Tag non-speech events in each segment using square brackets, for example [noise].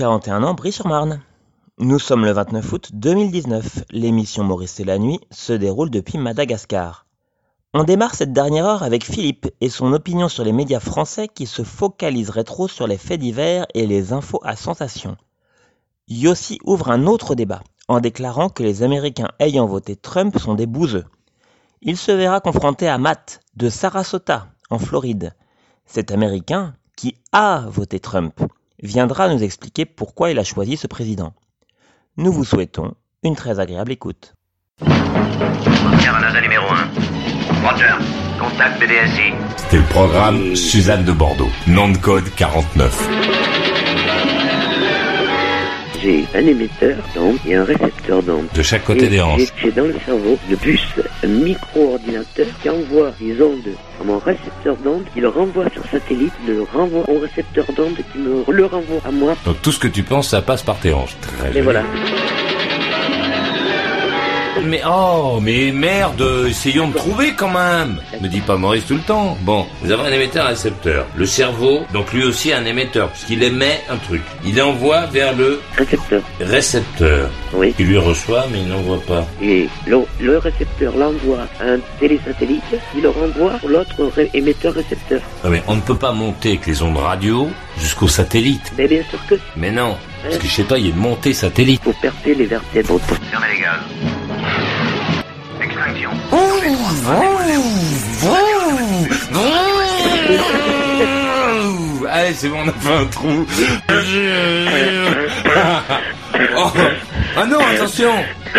41 ans, Brie-sur-Marne. Nous sommes le 29 août 2019. L'émission Maurice et la nuit se déroule depuis Madagascar. On démarre cette dernière heure avec Philippe et son opinion sur les médias français qui se focaliseraient trop sur les faits divers et les infos à sensation. Yossi ouvre un autre débat en déclarant que les Américains ayant voté Trump sont des bouseux. Il se verra confronté à Matt de Sarasota, en Floride. Cet Américain, qui a voté Trump, viendra nous expliquer pourquoi il a choisi ce président. Nous vous souhaitons une très agréable écoute. numéro 1. Roger. Contact BDSI. C'était le programme Suzanne de Bordeaux. Nom de code 49 j'ai un émetteur d'onde et un récepteur d'onde. De chaque côté des hanches. J'ai dans le cerveau le bus, un micro-ordinateur qui envoie des ondes à mon récepteur d'onde, qui le renvoie sur satellite, le renvoie au récepteur d'onde qui me le renvoie à moi. Donc tout ce que tu penses, ça passe par tes hanches. Très Et voilà. Mais oh, mais merde, essayons de trouver quand même. Me dis pas Maurice tout le temps. Bon, nous avons un émetteur récepteur. Le cerveau, donc lui aussi un émetteur, puisqu'il émet un truc. Il envoie vers le récepteur. Récepteur. Oui. Il lui reçoit, mais il n'envoie pas. Et le, récepteur l'envoie à un télésatellite, il le renvoie pour l'autre émetteur récepteur. Ah mais on ne peut pas monter avec les ondes radio jusqu'au satellite. Mais bien sûr que. Mais non. Parce que je sais pas, il y a une montée satellite. Faut percer les vertèbres. Fermez les gaz. Allez, c'est bon, on a fait un trou. [laughs] oh. Ah non, attention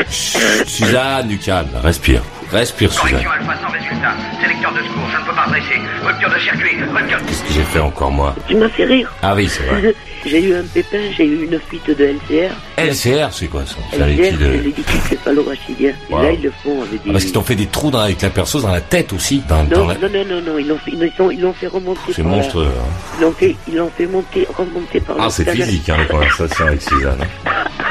Suzanne, du calme, respire. Respire, Suzanne. alpha sans résultat. Sélecteur de secours, je ne peux pas dresser. Rupture de circuit, rupture... Qu'est-ce que j'ai fait encore, moi Tu m'as fait rire. Ah oui, c'est vrai. [laughs] j'ai eu un pépin, j'ai eu une fuite de LCR. LCR, c'est quoi ça C'est liquide... de... liquide céphalorachidien. Wow. Et là, ils le font avec des... Ah, parce qu'ils t'ont fait des trous dans, avec la perceuse dans la tête aussi dans, non, dans la... non, non, non, non, ils l'ont fait, ils l'ont fait remonter C'est monstrueux. La... Hein. Ils l'ont fait, ils l'ont fait monter, remonter par Ah, c'est physique, hein, la conversation avec Suzanne.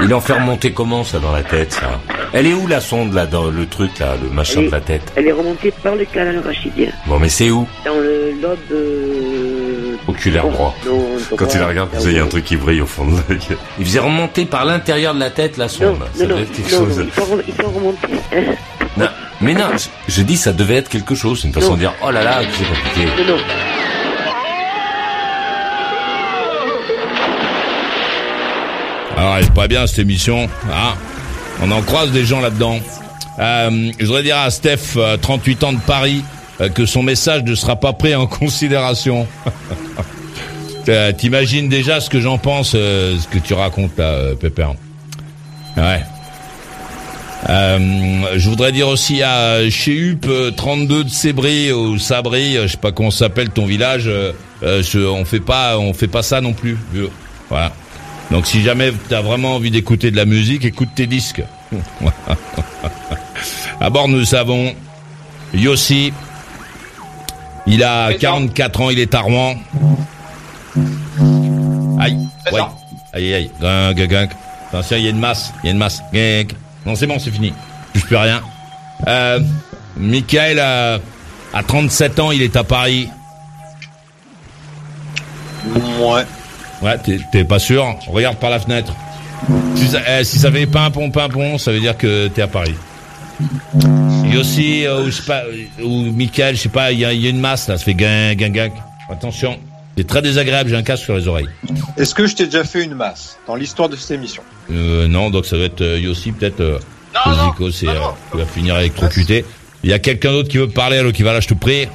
Ils l'ont fait remonter comment, ça, dans la tête, ça? Elle est où, la sonde, là, dans le truc, là, le machin de la tête Elle est remontée par le canal rachidien. Bon, mais c'est où? Dans le lobe... Euh... Oculaire droit. Non, Quand tu la regardes, il y a un truc qui brille au fond de l'œil. Il faisait remonter par l'intérieur de la tête, la sonde. Non, ça non, devait être quelque chose... Non, il faut, il remonter. Hein. Non, mais non, je, je, dis ça devait être quelque chose. C'est une façon non. de dire, oh là là, c'est compliqué. Non, non. Alors, elle est pas bien cette émission. Ah, on en croise des gens là-dedans. Euh, je voudrais dire à Steph, euh, 38 ans de Paris, euh, que son message ne sera pas pris en [laughs] considération. [laughs] T'imagines déjà ce que j'en pense, euh, ce que tu racontes là, euh, Pépère. Ouais. je voudrais dire aussi à chez Up 32 de Sébry ou Sabri, je sais pas comment s'appelle ton village, on fait pas, on fait pas ça non plus. Voilà. Donc si jamais tu as vraiment envie d'écouter de la musique, écoute tes disques. À bord, nous avons Yossi. Il a 44 ans, il est à Rouen. Aïe, ouais. Aïe, aïe, gang, gang. Attention, il y a une masse, il y a une masse. Gang. Non, c'est bon, c'est fini. Je plus rien. Euh, Michael a, a 37 ans, il est à Paris. Ouais. Ouais, t'es pas sûr Regarde par la fenêtre. Si ça, eh, si ça fait pimpon, pimpon, ça veut dire que t'es à Paris. Yossi, euh, ou, je sais pas, ou Michael, je sais pas, il y, y, a une masse là, ça fait gang, gang, gang. Attention, c'est très désagréable, j'ai un casque sur les oreilles. Est-ce que je t'ai déjà fait une masse dans l'histoire de cette émission? Euh, Non, donc ça va être euh, Yossi, peut-être. Euh, non, non, Zico, c'est, non, euh, va finir électrocuté. Il y a quelqu'un d'autre qui veut parler, alors qui va là, je te prie.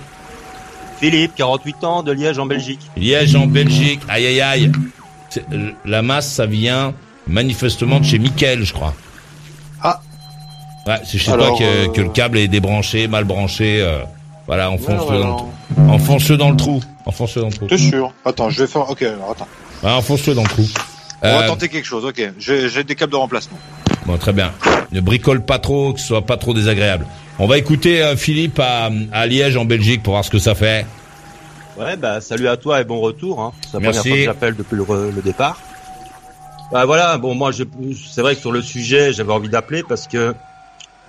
Philippe, 48 ans, de Liège en Belgique. Liège en Belgique, aïe aïe aïe. C'est- La masse, ça vient manifestement de chez Mickaël, je crois. Ah. Ouais, c'est chez Alors, toi que, euh, que le câble est débranché, mal branché. euh, voilà, enfonce-le Ouais, dans le ouais, trou. Enfonce-le dans le trou. Enfonce-le dans le trou. T'es sûr? Attends, je vais faire. Ok, alors attends. Ouais, enfonce-le dans le trou. On va Euh, tenter quelque chose, ok. J'ai des câbles de remplacement. Bon, très bien. Ne bricole pas trop, que ce soit pas trop désagréable. On va écouter euh, Philippe à, à Liège en Belgique pour voir ce que ça fait. Ouais, bah salut à toi et bon retour. Hein. C'est la Merci. première fois que j'appelle depuis le départ. Bah voilà, bon moi c'est vrai que sur le sujet j'avais envie d'appeler parce que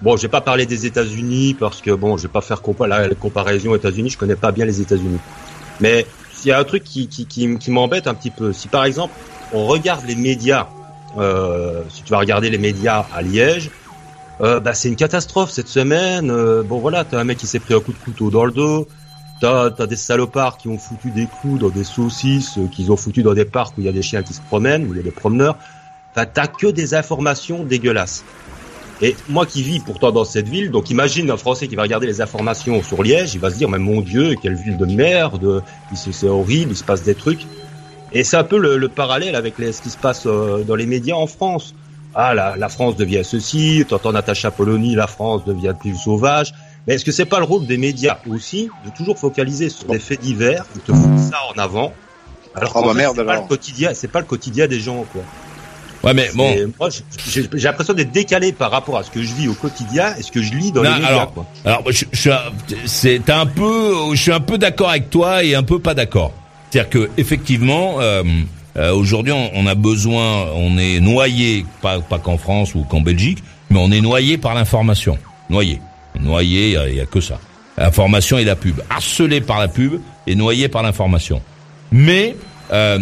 bon, je vais pas parler des États-Unis parce que bon, je vais pas faire compa la, comparaison aux États-Unis. Je connais pas bien les États-Unis, mais s'il y a un truc qui qui, qui, qui m'embête un petit peu, si par exemple on regarde les médias, euh, si tu vas regarder les médias à Liège, euh, bah c'est une catastrophe cette semaine. Euh, bon voilà, t'as un mec qui s'est pris un coup de couteau dans le dos. T'as, t'as des salopards qui ont foutu des clous dans des saucisses, euh, qu'ils ont foutu dans des parcs où il y a des chiens qui se promènent, où il y a des promeneurs. Enfin, t'as que des informations dégueulasses. Et moi qui vis pourtant dans cette ville, donc imagine un Français qui va regarder les informations sur Liège, il va se dire, mais mon Dieu, quelle ville de merde, c'est horrible, il se passe des trucs. Et c'est un peu le, le parallèle avec les- ce qui se passe euh, dans les médias en France. Ah, la, la France devient ceci, t'entends Natacha Polony, la France devient plus sauvage. Mais est-ce que c'est pas le rôle des médias aussi de toujours focaliser sur des faits divers, de te foutre ça en avant alors Oh qu'en bah fait, merde, c'est pas le quotidien, c'est pas le quotidien des gens quoi. Ouais, mais bon. Moi, j'ai- l'impression d'être décalé par rapport à ce que je vis au quotidien et ce que je lis dans Non, les médias. alors, quoi. alors je, je suis un- c'est un peu, je suis un peu d'accord avec toi et un peu pas d'accord. C'est-à-dire que effectivement, euh, euh, aujourd'hui, on, on a besoin, on est noyé, pas, pas qu'en France ou qu'en Belgique, mais on est noyé par l'information, noyé, noyé, il y a- que ça. L'information et la pub, harcelé par la pub et noyé par l'information. Mais euh,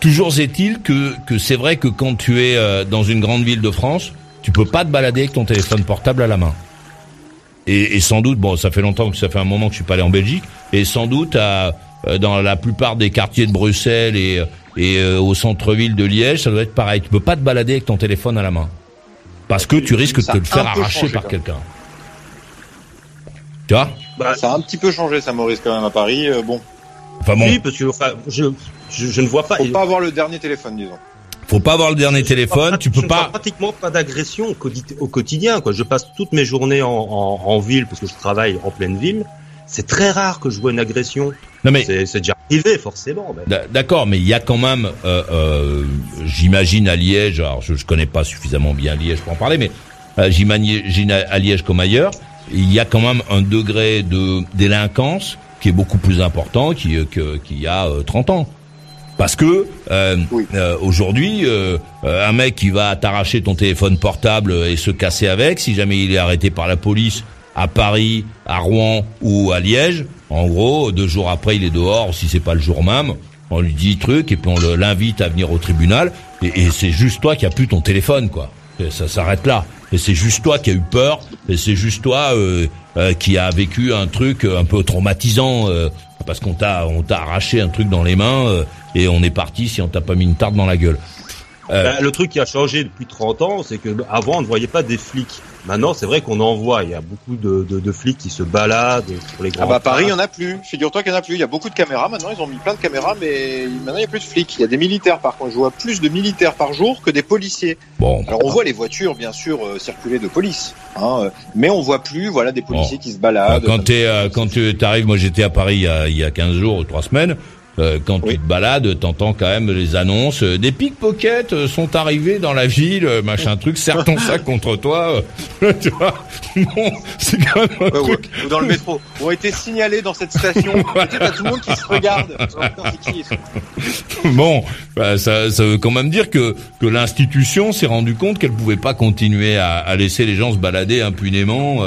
toujours est-il que, que c'est vrai que quand tu es euh, dans une grande ville de France, tu peux pas te balader avec ton téléphone portable à la main. Et, et sans doute, bon, ça fait longtemps que ça fait un moment que je suis pas allé en Belgique, et sans doute à, euh, dans la plupart des quartiers de Bruxelles et, et euh, au centre-ville de Liège, ça doit être pareil. Tu peux pas te balader avec ton téléphone à la main, parce que tu risques de te le faire arracher par quelqu'un. Tu vois Bah, Ça a un petit peu changé, ça, Maurice, quand même, à Paris. Euh, bon, Enfin bon, Oui, parce que enfin, je, je, je ne vois pas. faut pas avoir le dernier téléphone, disons. faut pas avoir le dernier je téléphone. pas- Tu je peux ne vois pas. pratiquement pas d'agression au, quotidi- au quotidien. Quoi. Je passe toutes mes journées en, en, en ville parce que je travaille en pleine ville. C'est très rare que je vois une agression. Non mais C'est déjà arrivé forcément. mais- D'accord, mais il y a quand même, euh, euh, j'imagine à Liège, alors je, je connais pas suffisamment bien Liège pour en parler, mais euh, j'imagine à à Liège comme ailleurs, il y a quand même un degré de délinquance qui est beaucoup plus important qu'il y- que- qu'il y a euh, 30 ans. Parce que euh, Oui. euh, aujourd'hui, euh, euh, un mec qui va t'arracher ton téléphone portable et se casser avec, si jamais il est arrêté par la police à Paris, à Rouen ou à Liège, en gros, deux jours après, il est dehors, si c'est pas le jour même, on lui dit truc et puis on l'invite à venir au tribunal et, et c'est juste toi qui as plus ton téléphone, quoi. Et ça s'arrête là. Et c'est juste toi qui as eu peur et c'est juste toi euh, euh, qui a vécu un truc un peu traumatisant euh, parce qu'on t'a t'a arraché un truc dans les mains euh, et on est parti si on t'a pas mis une tarte dans la gueule. Euh, Ben, le truc qui a changé depuis 30 ans, c'est que avant on ne voyait pas des flics. Maintenant, c'est vrai qu'on en voit. Il y a beaucoup de, de, de flics qui se baladent sur les grands. Ah bah, à Paris, il y en a plus. Figure-toi qu'il y en a plus. Il y a beaucoup de caméras. Maintenant, ils ont mis plein de caméras, mais maintenant, il y a plus de flics. Il y a des militaires, par contre. Je vois plus de militaires par jour que des policiers. bon, Alors, on voit les voitures, bien sûr, euh, circuler de police. Hein, euh, mais on voit plus, voilà, des policiers qui se baladent. quand t'es euh, quand tu arrives, moi j'étais à Paris il y a, il y a 15 jours ou 3 semaines. Euh, quand Oui. tu te balades, t'entends quand même les annonces. euh, des pickpockets euh, sont arrivés dans la ville, machin truc. Serre ton sac contre toi. [laughs] tu vois Bon, c'est quand même un Ouais, truc. Ou dans le métro. Ont été signalés dans cette station. [laughs] Sais, t'as tout le monde qui se regarde. Bon, bah, ça, ça veut quand même dire que que l'institution s'est rendu compte qu'elle pouvait pas continuer à, à laisser les gens se balader impunément,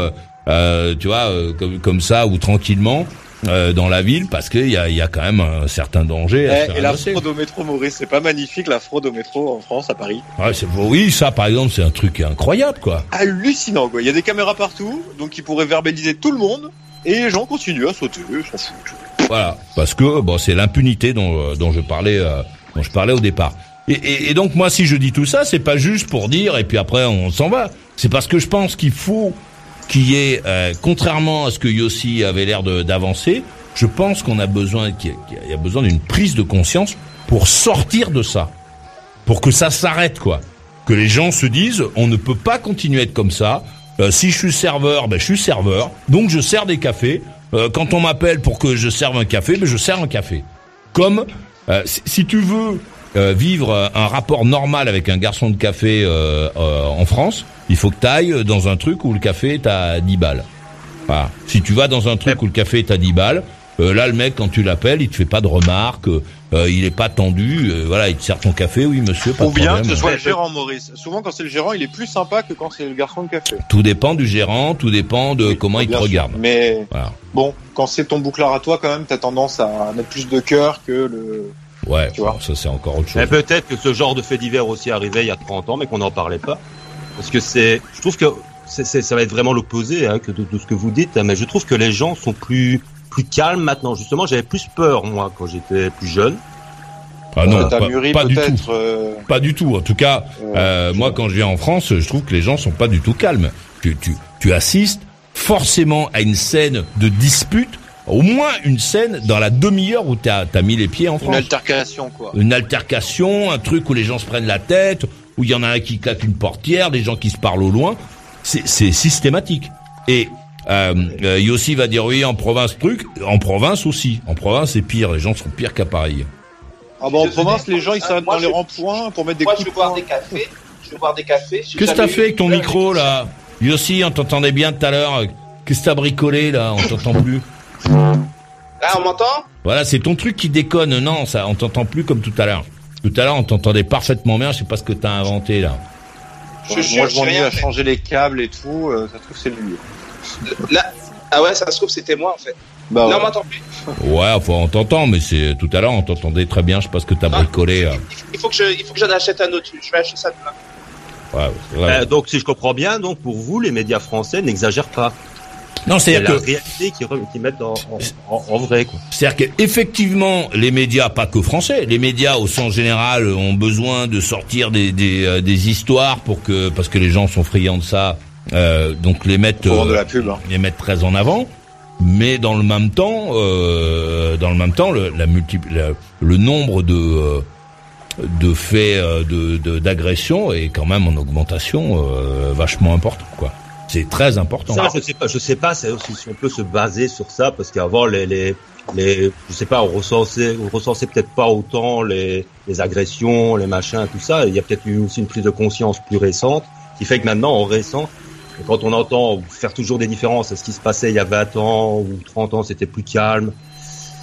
tu vois, euh, comme comme ça ou tranquillement euh, dans la ville, parce qu'il y a il y a quand même un certain danger. À Eh, Et la fraude au métro, Maurice, c'est pas magnifique, la fraude au métro en France, à Paris? Ouais, oui, ça par exemple, c'est un truc incroyable, quoi. Hallucinant, quoi. Il y a des caméras partout, donc qui pourraient verbaliser tout le monde, et les gens continuent à sauter, ils s'en foutent. Voilà, parce que bon, c'est l'impunité dont, euh, dont je parlais, euh, dont je parlais au départ. Et, et, et donc moi, si je dis tout ça, c'est pas juste pour dire et puis après on s'en va. C'est parce que je pense qu'il faut qu'il y ait, euh, contrairement à ce que Yossi avait l'air d'avancer, je pense qu'on a besoin, qu'il y a- besoin d'une prise de conscience pour sortir de ça, pour que ça s'arrête, quoi. Que les gens se disent, on ne peut pas continuer à être comme ça. Euh, si je suis serveur, ben je suis serveur, donc je sers des cafés. Euh, quand on m'appelle pour que je serve un café, ben je sers un café. Comme si tu veux euh, vivre un rapport normal avec un garçon de café euh, euh, en France, il faut que tu ailles dans un truc où le café est à 10 balles. Voilà. Si tu vas dans un truc où le café est à 10 balles, euh, là le mec quand tu l'appelles, il te fait pas de remarques, euh, il est pas tendu, euh, voilà, il te sert ton café, oui monsieur, pas Ou bien problème. que ce soit le gérant Maurice. Souvent, quand c'est le gérant, il est plus sympa que quand c'est le garçon de café. Tout dépend du gérant, tout dépend de Oui, comment il te sûr. regarde. Mais Voilà. bon, quand c'est ton bouclard à toi, quand même, t'as tendance à mettre plus de cœur que le. Ouais, Tu vois. ça c'est encore autre chose. Mais peut-être que ce genre de fait divers aussi arrivait il y a 30 ans, mais qu'on n'en parlait pas. Parce que c'est, je trouve que c'est, c'est- ça va être vraiment l'opposé hein, que de, de ce que vous dites, hein, mais je trouve que les gens sont plus plus calmes maintenant. Justement, j'avais plus peur moi quand j'étais plus jeune. Ah non, pas, mûri pas du tout. peut-être. euh, Pas du tout. En tout cas, euh, euh, moi, quand je viens en France, je trouve que les gens sont pas du tout calmes. Tu, tu, tu assistes forcément à une scène de dispute, au moins une scène dans la demi-heure où tu as, mis les pieds en une France. altercation, quoi. Une altercation, un truc où les gens se prennent la tête, où il y en a un qui claque une portière, des gens qui se parlent au loin. C'est c'est systématique. Et euh, euh, Yossi va dire oui, en province truc, en province aussi. En province, c'est pire. Les gens sont pires qu'à Paris. Ah bah en province, les gens ils s'arrêtent dans les ronds-points pour mettre des Moi, coups je vais boire des cafés. Je vais boire des cafés. J'ai Qu'est-ce que t'as fait avec ton micro là? Yossi, on t'entendait bien tout à l'heure. Qu'est-ce que t'as bricolé là? On t'entend plus. Là, on m'entend? Voilà, c'est ton truc qui déconne. Non, ça, on t'entend plus comme tout à l'heure. Tout à l'heure, on t'entendait parfaitement bien. Je sais pas ce que t'as inventé là. Je Moi, jure, je m'ennuie à changer les câbles et tout. euh, ça se trouve, c'est lui. Là, ah ouais, ça se trouve, c'était moi en fait. Bah, Là, ouais. on m'entend plus. Ouais, enfin, on t'entend, mais c'est tout à l'heure, on t'entendait très bien. Je sais pas ce que t'as Ah. bricolé. là. Il faut que je, il faut que j'en achète un autre. Je vais acheter ça demain. Ouais, c'est vrai. Euh, donc si je comprends bien, donc pour vous, les médias français n'exagèrent pas. Non, C'est c'est-à-dire la que, réalité qu'ils mettent en, en, en- en vrai. Quoi. c'est-à-dire qu'effectivement, les médias, pas que français, les médias au sens général ont besoin de sortir des, des, euh, des histoires pour que, parce que les gens sont friands de ça, euh, donc les de euh, la pub. hein. les mettre très en avant. Mais dans le même temps, euh, dans le même temps, le, la multi, la- le nombre de euh, de faits euh, de de- d'agression est quand même en augmentation euh, vachement important, quoi. C'est très important. Ça, je sais pas, je sais pas si on peut se baser sur ça, parce qu'avant les, les, les, je sais pas, on recensait, on recensait peut-être pas autant les, les agressions, les machins, tout ça. Il y a peut-être eu aussi une prise de conscience plus récente, qui fait que maintenant, en récent, quand on entend faire toujours des différences à ce qui se passait il y a 20 ans ou 30 ans, c'était plus calme?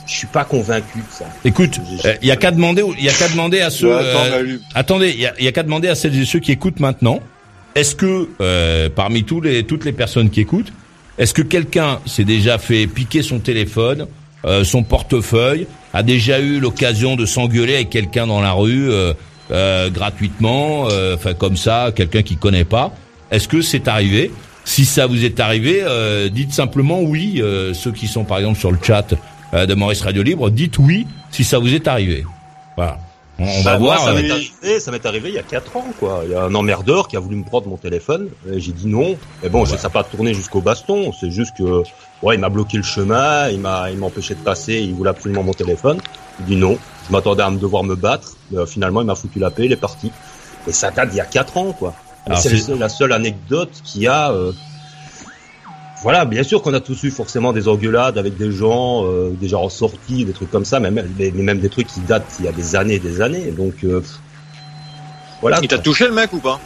Je suis pas convaincu de ça. Écoute, euh, il y a qu'à demander, il y a qu'à demander à ceux. Ouais, attends, euh, Malu. attendez, il y a, il y a qu'à demander à celles et ceux qui écoutent maintenant. Est-ce que euh, parmi toutes les personnes qui écoutent, est-ce que quelqu'un s'est déjà fait piquer son téléphone, euh, son portefeuille, a déjà eu l'occasion de s'engueuler avec quelqu'un dans la rue euh, gratuitement, enfin comme ça, quelqu'un qui connaît pas? Est-ce que c'est arrivé? Si ça vous est arrivé, dites simplement oui. ceux qui sont par exemple sur le chat de Maurice Radio Libre, dites oui si ça vous est arrivé. Voilà. On, va Bah, moi, voir. ça euh, m'est arrivé, ça m'est arrivé il y a quatre ans, quoi. Il y a un emmerdeur qui a voulu me prendre mon téléphone. et J'ai dit non. Mais bon, ça n'a pas tourné jusqu'au baston. C'est juste que, ouais, il m'a bloqué le chemin, il m'a, il empêché de passer, il voulait absolument mon téléphone. J'ai dit non. Je m'attendais à me devoir me battre. Mais euh, finalement, il m'a foutu la paix, il est parti. Et ça date d'il y a quatre ans, quoi. C'est la seule anecdote qu'il y a. euh, Voilà, bien sûr qu'on a tous eu forcément des engueulades avec des gens, euh, des gens en sortie, des trucs comme ça, mais même, mais même des trucs qui datent il y a des années et des années. Donc, euh, voilà. Il t'a touché le mec ou pas?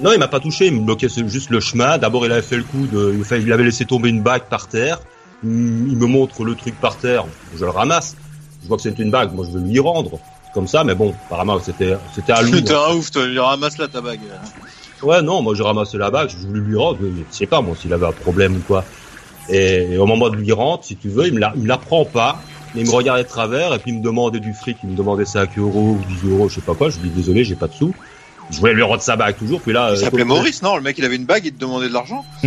Non, il m'a pas touché, il me bloquait juste le chemin. D'abord, il avait fait le coup de, il, avait laissé tomber une bague par terre. Il me montre le truc par terre, je le ramasse. Je vois que c'est une bague, moi je veux lui rendre. Comme ça, mais bon, apparemment c'était, c'était à lui. Putain, un ouf, toi, il ramasse là ta bague. Ouais, non, moi j'ai ramassé la bague, je voulais lui rendre, je sais pas moi s'il avait un problème ou quoi. Et, et au moment de lui rendre, si tu veux, il me la, il me la prend pas, mais il me regardait de travers et puis il me demandait du fric, il me demandait 5 euros ou 10 euros, je sais pas quoi. Je lui dis désolé, j'ai pas de sous. Je voulais lui rendre sa bague toujours, puis là. Il euh, s'appelait Maurice, non Le mec, il avait une bague, il te demandait de l'argent. [laughs]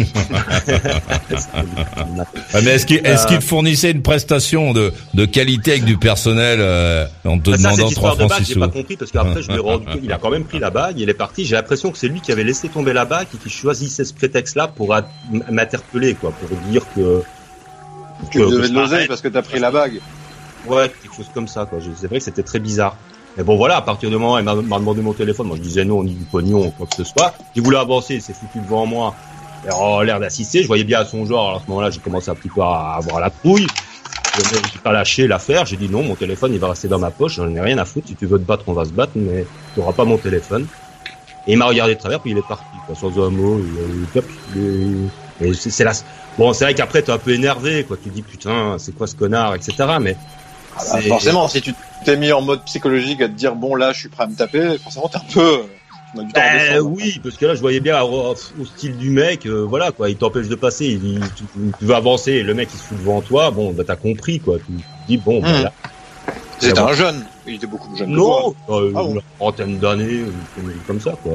Mais est-ce qu'il Euh, te fournissait une prestation de, de qualité avec du personnel euh, en te Bah, ça, demandant cette 3 histoire de francs bague, 6 j'ai pas compris parce qu'après je l'ai rendu compte, il a quand même pris la bague, il est parti. J'ai l'impression que c'est lui qui avait laissé tomber la bague et qui choisissait ce prétexte-là pour m'interpeller, quoi, pour dire que. Tu devais de l'oseille parce que t'as pris la bague. Ouais, quelque chose comme ça, quoi. C'est vrai que c'était très bizarre. Mais bon, voilà, à partir du moment où il m'a m'a demandé mon téléphone, moi je disais non, ni du pognon, quoi que ce soit. Il voulait avancer, il s'est foutu devant moi. Il a l'air d'assister, je voyais bien à son genre. Alors, à ce moment-là, j'ai commencé un petit peu à avoir la trouille. j'ai pas lâché l'affaire. J'ai dit non, mon téléphone il va rester dans ma poche. J'en ai rien à foutre. Si tu veux te battre, on va se battre, mais tu auras pas mon téléphone. Et il m'a regardé de travers, puis il est parti, quoi, sans un mot. Et c'est c'est la... Bon, c'est vrai qu'après t'es un peu énervé, quoi. Tu dis putain, c'est quoi ce connard, etc. Mais Ah forcément, si tu t'es mis en mode psychologique à te dire bon là, je suis prêt à me taper, forcément t'es un peu. Tu m'as du temps à Ben, oui, parce que là, je voyais bien au, au style du mec, euh, voilà quoi, il t'empêche de passer, il, tu, tu veux avancer, et le mec il se fout devant toi, bon, bah t'as compris quoi, tu dis bon, bah, Mhm. là, C'était un jeune. Il était beaucoup plus jeune. que non, toi. euh, Ah une trentaine d'années, comme, ça quoi.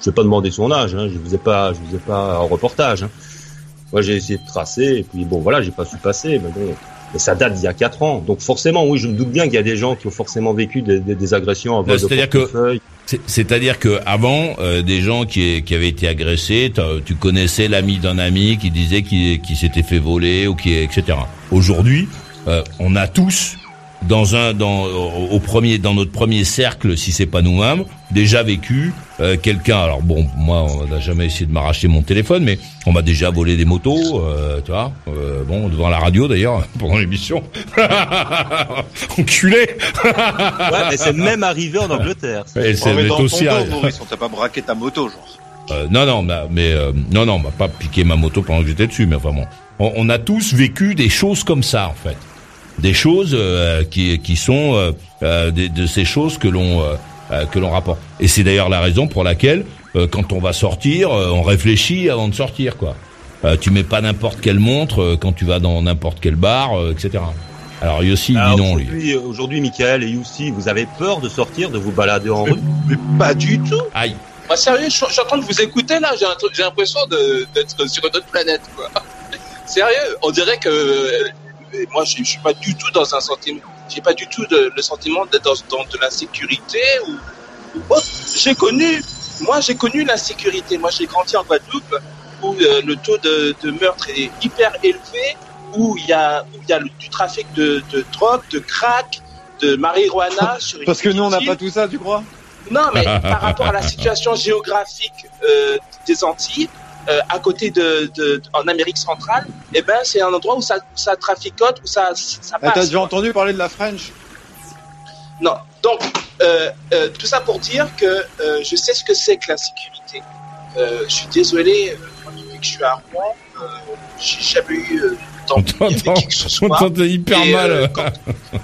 Je vais pas demander son âge, hein, je vous ai pas, je vous ai pas en reportage. Hein. Moi j'ai essayé de tracer, et puis bon voilà, j'ai pas su passer, mais bon. Mais ça date d'il y a quatre ans, donc forcément, oui, je me doute bien qu'il y a des gens qui ont forcément vécu des, des, des agressions vol de c'est-à-dire que- C'est-à-dire avant, euh, des gens qui, qui avaient été agressés, tu connaissais l'ami d'un ami qui disait qu'il qu'il s'était fait voler ou qui, etc. Aujourd'hui, euh, on a tous dans un dans au premier dans notre premier cercle, si c'est pas nous-mêmes, déjà vécu euh, quelqu'un. Alors bon, moi, on n'a jamais essayé de m'arracher mon téléphone, mais on m'a déjà volé des motos, euh, tu vois. euh, bon, devant la radio d'ailleurs [laughs] pendant l'émission. [laughs] Enculé. Ouais, mais c'est même arrivé en Angleterre. Et Oh, c'est ton aussi. Maurice, on t'a pas braqué ta moto, genre. Euh, non, non, mais, mais, euh, non, non, on m'a pas piqué ma moto pendant que j'étais dessus, mais enfin bon, on, on a tous vécu des choses comme ça en fait, des choses euh, qui qui sont euh, euh, des- de ces choses que l'on que l'on rapporte. Et c'est d'ailleurs la raison pour laquelle euh, quand on va sortir, euh, on réfléchit avant de sortir quoi. Euh, tu mets pas n'importe quelle montre euh, quand tu vas dans n'importe quel bar, euh, etc. Alors Yossi dit non lui. Aujourd'hui, aujourd'hui, Michael et Youssi, vous avez peur de sortir, de vous balader en rue? Mais pas du tout. Aïe. Moi, sérieux, je, suis- je suis en train de vous écouter là. J'ai l'impression d'être sur une autre planète, quoi. [laughs] Sérieux, on dirait que moi, je, je suis pas du tout dans un sentiment. J'ai pas du tout de- le sentiment d'être dans, dans de l'insécurité ou, ou autre. J'ai connu, moi, j'ai connu l'insécurité. Moi, j'ai grandi en Guadeloupe où euh, le taux de, de meurtre est hyper élevé, où il y a, où il y a le- du trafic de, de drogue, de crack, de marijuana [laughs] sur Parce que nous, on n'a pas tout ça, tu crois? Non, mais par rapport à la situation [laughs] géographique euh, des Antilles, euh, à côté de, de, en Amérique centrale, eh ben c'est un endroit où ça, ça traficote, où ça, ça Ah, T'as passe. déjà entendu parler de la French? Non, donc euh, euh, tout ça pour dire que je sais ce que c'est que l'insécurité. Je suis désolé, depuis que je suis à Rouen, j'ai jamais eu On [laughs] t'entend, hyper Et, mal. euh, quand,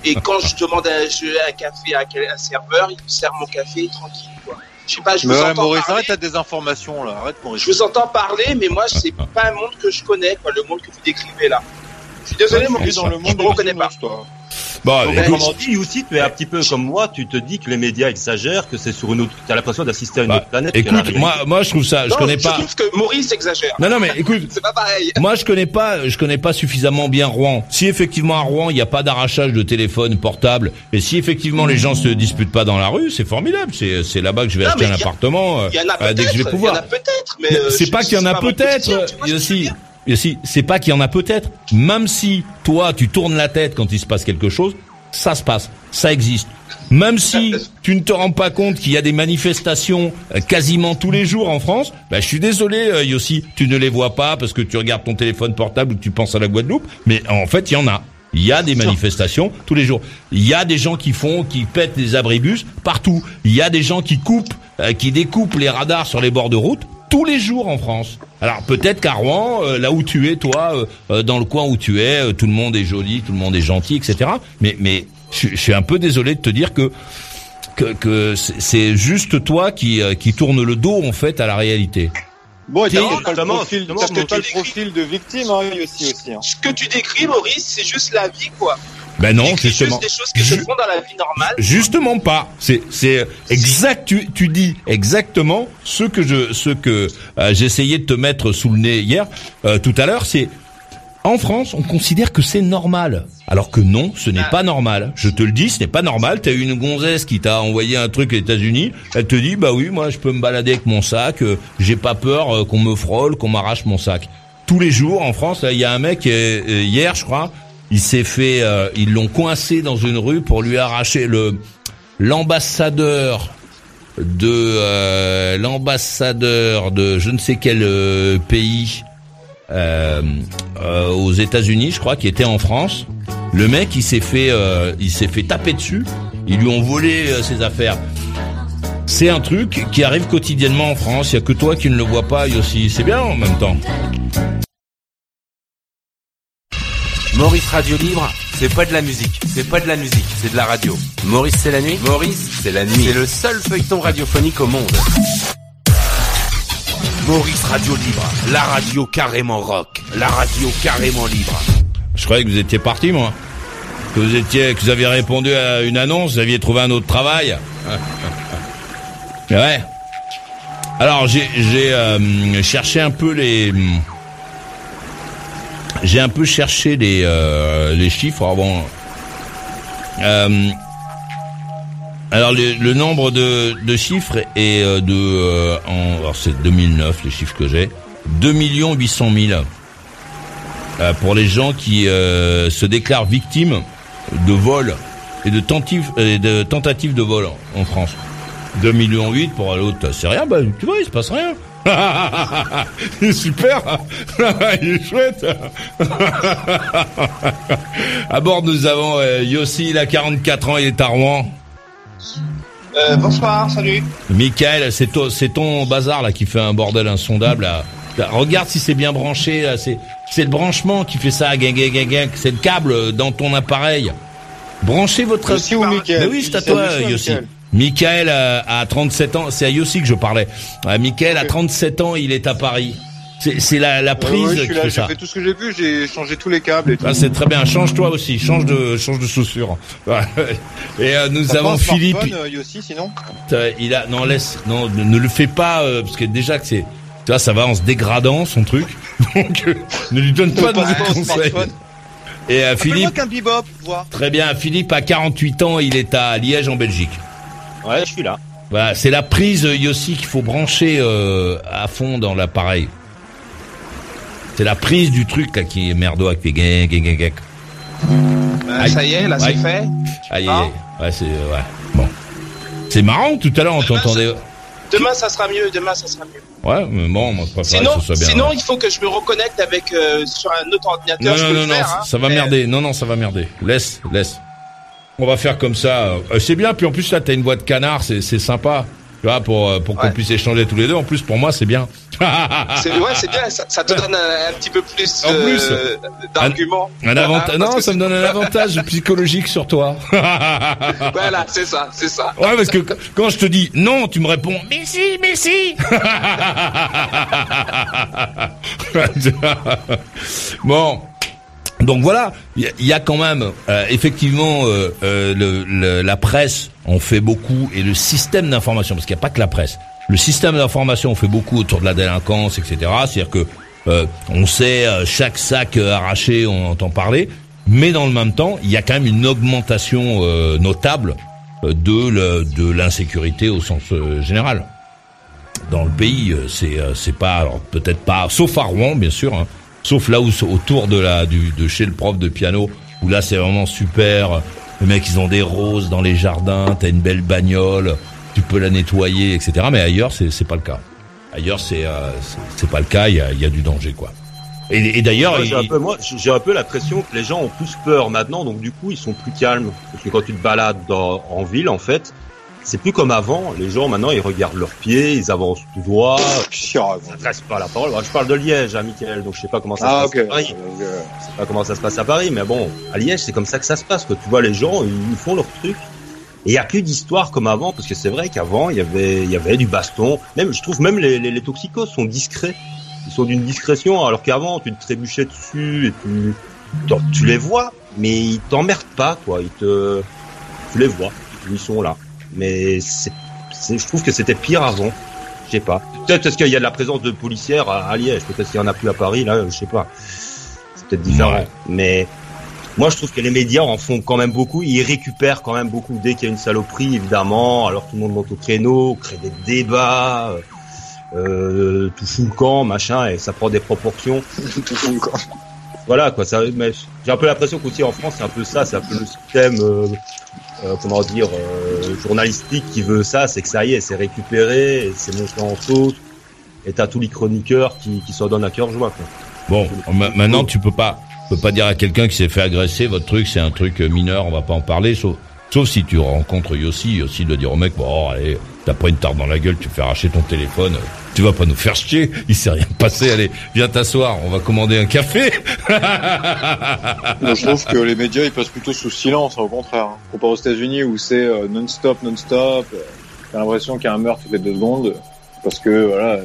et quand je demande un, je- un café à quel- un serveur, il me sert mon café tranquille. Quoi. Je sais pas, je Mais vous ouais, entends Maurice, parler. arrête, t'as des informations là. Arrête, Maurice. Je vous entends parler, mais moi, c'est pas un monde que je connais, quoi, le monde que vous décrivez là. Je suis désolé, vis dans le je monde ne des reconnais pas. toi. Bon, Donc, écoute, comme dit aussi, tu es un petit peu comme moi, tu te dis que les médias exagèrent, que c'est sur une autre, tu as l'impression d'assister à une Bah, autre planète. écoute, moi, moi je trouve ça, je Non, connais je pas. trouve que Maurice exagère. Non, non, mais écoute, [laughs] C'est pas pareil. Moi, je connais pas, je connais pas suffisamment bien Rouen. Si effectivement à Rouen, il n'y a pas d'arrachage de téléphone portable, et si effectivement les gens se disputent pas dans la rue, c'est formidable. C'est, c'est là-bas que je vais Non, acheter un mais a- appartement euh, Il y en a euh, peut-être, dès que je vais il y en pouvoir. a peut-être, mais euh, c'est je- pas qu'il y en a peut-être. Il y a je aussi, c'est pas qu'il y en a peut-être. Même si toi, tu tournes la tête quand il se passe quelque chose, ça se passe, ça existe. Même si tu ne te rends pas compte qu'il y a des manifestations euh, quasiment tous les jours en France, bah, je suis désolé euh, Yossi, tu ne les vois pas parce que tu regardes ton téléphone portable ou que tu penses à la Guadeloupe, mais en fait il y en a. Il y a des manifestations tous les jours. Il y a des gens qui font, qui pètent des abribus partout. Il y a des gens qui coupent, euh, qui découpent les radars sur les bords de route tous les jours en France. Alors peut-être qu'à Rouen, euh, là où tu es, toi, euh, euh, dans le coin où tu es, euh, tout le monde est joli, tout le monde est gentil, etc. Mais mais je, suis un peu désolé de te dire que que, que c'est- c'est juste toi qui euh, qui tourne le dos en fait à la réalité. Bon, et t'as pas le justement, profil, peut-être que pas le profil de victime, hein, aussi, aussi. Hein. Ce que tu décris, Maurice, c'est juste la vie, quoi. Ben non, justement. juste des choses qui se Ju- font dans la vie normale. Justement pas. C'est c'est exact. Tu, tu dis exactement ce que je ce que euh, j'essayais de te mettre sous le nez hier euh, tout à l'heure. C'est en France, on considère que c'est normal, alors que non, ce n'est pas normal. Je te le dis, ce n'est pas normal. T'as une gonzesse qui t'a envoyé un truc aux États-Unis. Elle te dit, bah oui, moi, je peux me balader avec mon sac. euh, J'ai pas peur euh, qu'on me frôle, qu'on m'arrache mon sac. Tous les jours en France, il y a un mec euh, hier, je crois, il s'est fait, ils l'ont coincé dans une rue pour lui arracher le l'ambassadeur de l'ambassadeur de je ne sais quel pays euh, euh, aux États-Unis, je crois, qui était en France. Le mec, il s'est fait, euh, il s'est fait taper dessus. Ils lui ont volé euh, ses affaires. C'est un truc qui arrive quotidiennement en France. Il y a que toi qui ne le vois pas, aussi. C'est bien en même temps. Maurice Radio Libre, c'est pas de la musique, c'est pas de la musique, c'est de la radio. Maurice c'est la nuit Maurice c'est la nuit. C'est le seul feuilleton radiophonique au monde. Maurice Radio Libre, la radio carrément rock, la radio carrément libre. Je croyais que vous étiez parti, moi. Que vous étiez, que vous aviez répondu à une annonce, vous aviez trouvé un autre travail. [laughs] ouais. Alors j'ai euh, cherché un peu les j'ai un peu cherché les euh, chiffres. Euh, alors le, le nombre de, de chiffres est euh, de euh, en alors c'est 2009 les chiffres que j'ai 2 800 000 euh, pour les gens qui euh, se déclarent victimes de vol et de tentatives et de tentatives de vol en, en France. 2 millions 8 pour l'autre, c'est rien, bah, tu vois, il se passe rien. [laughs] il est super, [laughs] il est chouette. [laughs] à bord, nous avons euh, Yossi, il a 44 ans, il est à Rouen. Euh, bonsoir, salut. Michael, c'est ton, c'est ton bazar là qui fait un bordel insondable. Là. Là, Regarde si c'est bien branché. là, C'est, c'est le branchement qui fait ça. Gang, gang, gang, gang. C'est le câble dans ton appareil. Branchez votre. Yossi ou Michael Mais oui, c'est à toi, Yossi. Michael Michael euh, a 37 ans. C'est à Yossi que je parlais. Michael a 37 ans. Il est à Paris. C'est, la, prise ouais, je suis qui là, fait j'ai ça. fait tout ce que j'ai pu, j'ai changé tous les câbles et tout. Ah, c'est très bien. Change-toi aussi. Change de, change de chaussures. [laughs] Et euh, nous avons un Philippe. euh, Yossi, sinon il a non laisse non ne, ne le fais pas euh, parce que déjà que c'est tu vois ça va en se dégradant son truc [laughs] donc euh, ne lui donne pas de Pas conseils et Philippe bebop, voir. très bien Philippe a 48 ans il est à Liège en Belgique Ouais, je suis là. voilà c'est la prise Yossi qu'il faut brancher euh, à fond dans l'appareil c'est la prise du truc là qui est merdo qui fait gang gang gang gang Aïe. ça y est, là, c'est fait. aïe Ah. ouais c'est euh, ouais bon c'est marrant tout à l'heure on t'entendait Demain, ça sera mieux. Demain, ça sera mieux. ouais mais bon moi je préfère Sinon, que ce soit bien sinon, il faut que je me reconnecte avec euh, sur un autre ordinateur. Non, je non, peux non, le non, faire, ça, hein, ça va merder. Non, non, ça va merder. Laisse, laisse. On va faire comme ça. Euh, c'est bien. Puis en plus, là, t'as une voix de canard. C'est sympa. Tu vois, pour, euh, pour qu'on Ouais. puisse échanger tous les deux. En plus, pour moi, c'est bien. C'est ouais, c'est bien. Ça, ça te donne un, un petit peu plus, En euh, d'arguments. Un avantage. Non, ça me donne un avantage psychologique sur toi. [laughs] Voilà, c'est ça, c'est ça. Ouais, parce que qu- quand je te dis non, tu me réponds mais si, mais si. [laughs] bon. Donc voilà, il y, a- il y a quand même euh, effectivement euh, le, le- la presse on fait beaucoup et le système d'information parce qu'il n'y a pas que la presse. Le système d'information on fait beaucoup autour de la délinquance, etc. C'est-à-dire que euh, on sait euh, chaque sac euh, arraché, on entend parler, mais dans le même temps il y a quand même une augmentation notable de l'insécurité au sens général dans le pays. C'est c'est pas alors peut-être pas sauf à Rouen bien sûr, hein, sauf là où autour de la du de chez le prof de piano où là c'est vraiment super. Les mecs ils ont des roses dans les jardins, t'as une belle bagnole, tu peux la nettoyer, etc. Mais ailleurs c'est pas le cas. Ailleurs c'est euh, c'est- pas le cas. Il y a il y a du danger quoi. Et, et d'ailleurs Moi, j'ai un il- peu, un peu l'impression que les gens ont plus peur maintenant, donc du coup, ils sont plus calmes. Parce que quand tu te balades dans, en ville, en fait, c'est plus comme avant. Les gens, maintenant, ils regardent leurs pieds, ils avancent tout droit, raconte ils s'adressent pas la parole. Alors, je parle de Liège, hein, Michael, donc je sais pas comment ça Ah, se ok. passe à Paris. Je sais pas comment ça se passe à Paris, mais bon, à Liège, c'est comme ça que ça se passe. Que tu vois les gens, ils font leur truc. Et il y a plus d'histoire comme avant, parce que c'est vrai qu'avant, il y avait, il y avait du baston. Même, je trouve même les, les, les toxicos sont discrets. Ils sont d'une discrétion, alors qu'avant, tu te trébuchais dessus et tu, tu, les vois, mais ils t'emmerdent pas, quoi. Ils te, tu les vois, ils sont là. Mais c'est, c'est, je trouve que c'était pire avant. Je sais pas. Peut-être parce qu'il y a de la présence de policières à, à Liège. Peut-être qu'il y en a plus à Paris, là, je sais pas. C'est peut-être différent. Ouais. Mais moi, je trouve que les médias en font quand même beaucoup. Ils récupèrent quand même beaucoup dès qu'il y a une saloperie, évidemment. Alors tout le monde monte au créneau, crée des débats, euh, tout fout le camp, machin, et ça prend des proportions. [laughs] tout fou, quoi. Voilà, quoi. Ça, mais j'ai un peu l'impression qu'aussi en France, c'est un peu ça. C'est un peu le système, euh, euh, comment dire, euh, journalistique qui veut ça. C'est que ça y est, c'est récupéré, c'est monté en sauce. Et t'as tous les chroniqueurs qui, qui s'en donnent à cœur joie, quoi. Bon, ma- maintenant tu peux pas, peux pas dire à quelqu'un qui s'est fait agresser, votre truc c'est un truc euh, mineur, on va pas en parler, sauf, sauf si tu rencontres Yossi, Yossi doit dire au mec, bon allez, t'as pas une tarte dans la gueule, tu fais arracher ton téléphone, tu vas pas nous faire chier, il s'est rien passé, allez, viens t'asseoir, on va commander un café. Moi, je trouve que les médias, ils passent plutôt sous silence, au contraire. hein. Comparé aux États-Unis où c'est euh, non-stop, non-stop, euh, t'as l'impression qu'il y a un meurtre toutes les deux secondes, parce que voilà.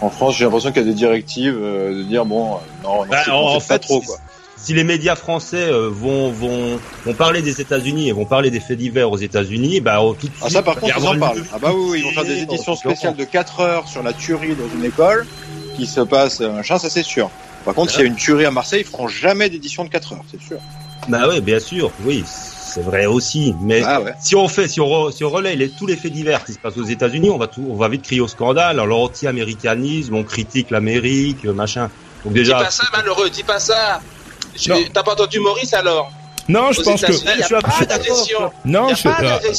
En France, j'ai l'impression qu'il y a des directives euh, de dire bon, non, non Bah, en, en pas trop quoi. Si les médias français euh, vont, vont, vont parler des États-Unis et vont parler des faits divers aux États-Unis, bah oh, tout de suite. Ah ça par contre ils en parlent. Ah bah oui, oui, ils vont faire des éditions spéciales de 4 heures sur la tuerie dans une école qui se passe euh, machin, ça c'est sûr. Par contre, s'il y a une tuerie à Marseille, ils feront jamais d'édition de 4 heures, c'est sûr. Bah oui, bien sûr, oui, c'est vrai aussi. Mais Ah ouais. si on fait, si on, re- si on relaye les, tous les faits divers qui se passent aux États-Unis, on va tout, on va vite crier au scandale. Alors l'anti-américanisme, on critique l'Amérique, machin. Donc Dis déjà, pas ça, malheureux, dis pas ça. T'as pas entendu Maurice alors Non, je pense que Je suis a un pas peu d'agression. non, je,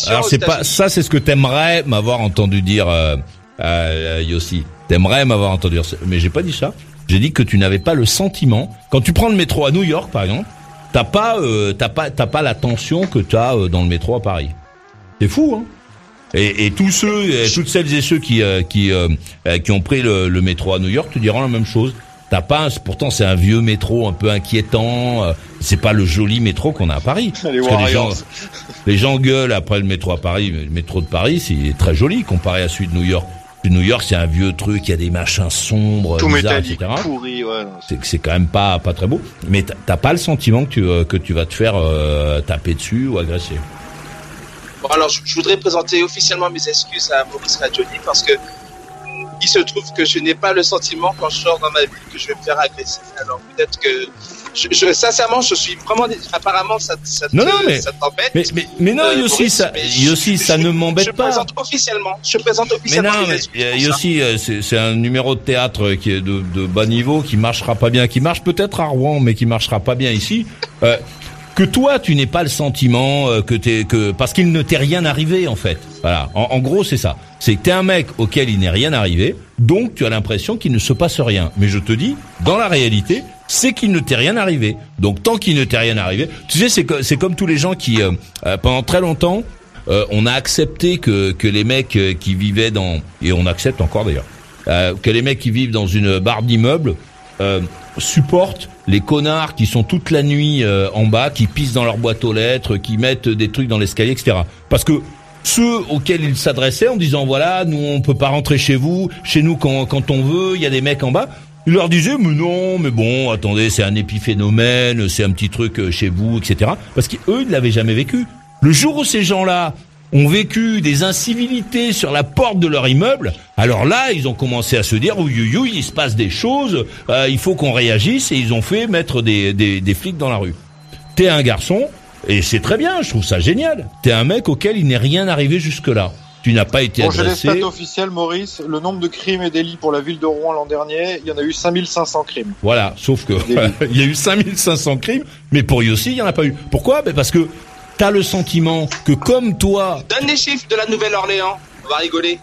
alors, c'est pas ça, c'est ce que t'aimerais m'avoir entendu dire, euh, euh, Yossi. T'aimerais m'avoir entendu dire, mais j'ai pas dit ça. J'ai dit que tu n'avais pas le sentiment. Quand tu prends le métro à New York, par exemple, t'as pas, euh, t'as pas, t'as pas la tension que t'as euh, dans le métro à Paris. C'est fou, hein. Et, et tous ceux, et toutes celles et ceux qui euh, qui euh, qui ont pris le, le métro à New York te diront la même chose. T'as pas, pourtant c'est un vieux métro un peu inquiétant. euh, c'est pas le joli métro qu'on a à Paris. Les Parce que les gens, Warriors. [laughs] les gens gueulent après le métro à Paris. mais Le métro de Paris, c'est très joli comparé à celui de New York. Celui de New York, c'est un vieux truc, il y a des machins sombres, Tout bizarres, etc. pourri, ouais. c'est- C'est que c'est quand même pas pas très beau. Mais t'as- pas le sentiment que tu euh, que tu vas te faire euh, taper dessus ou agresser? Bon, alors, je, je voudrais présenter officiellement mes excuses à Maurice Radioni parce que il se trouve que je n'ai pas le sentiment quand je sors dans ma ville que je vais me faire agresser. Alors peut-être que, je, je- sincèrement, je suis vraiment. Apparemment, ça, ça, te- Non, non, mais- ça t'embête. Mais mais mais non, Euh, Yossi, ça mais je- Yossi, ça je- ne Je m'embête pas. présente officiellement. Je présente Mais officiellement non, mais pour ça. Yossi, euh, c'est c'est un numéro de théâtre qui est de, de bas niveau, qui marchera pas bien, qui marche peut-être à Rouen, mais qui marchera pas bien ici. Euh, que toi, tu n'aies pas le sentiment euh, que t'es que parce qu'il ne t'est rien arrivé en fait. Voilà. En, gros, c'est ça. C'est que t'es un mec auquel il n'est rien arrivé, donc tu as l'impression qu'il ne se passe rien. Mais je te dis, dans la réalité, c'est qu'il ne t'est rien arrivé. Donc tant qu'il ne t'est rien arrivé, tu sais, c'est c'est comme tous les gens qui euh, euh, pendant très longtemps on a accepté que, que les mecs qui vivaient dans et on accepte encore d'ailleurs que les mecs qui vivent dans une barre d'immeuble supportent les connards qui sont toute la nuit euh, en bas, qui pissent dans leur boîte aux lettres, qui mettent des trucs dans l'escalier, etc. Parce que ceux auxquels ils s'adressaient en disant voilà, nous on peut pas rentrer chez vous, chez nous quand, quand on veut, il y a des mecs en bas. Ils leur disaient mais non, mais bon, attendez, c'est un épiphénomène, c'est un petit truc euh, chez vous, etc. Parce qu'eux ils l'avaient jamais vécu. Le jour où ces gens-là ont vécu des incivilités sur la porte de leur immeuble, alors là, ils ont commencé à se dire, oui, oui, oui, il se passe des choses, euh, il faut qu'on réagisse, et ils ont fait mettre des, des, des flics dans la rue. T'es un garçon, et c'est très bien, je trouve ça génial. T'es un mec auquel il n'est rien arrivé jusque-là. Tu n'as pas été Bon, j'ai les stats Maurice. Le nombre de crimes et délits pour la ville de Rouen l'an dernier, il y en a eu 5500 crimes. Voilà, sauf que [laughs] il y a eu 5500 crimes, mais pour Yossi, il n'y en a pas eu. Pourquoi? Ben Parce que t'as le sentiment que comme toi... Donne les chiffres de la Nouvelle-Orléans. On va rigoler.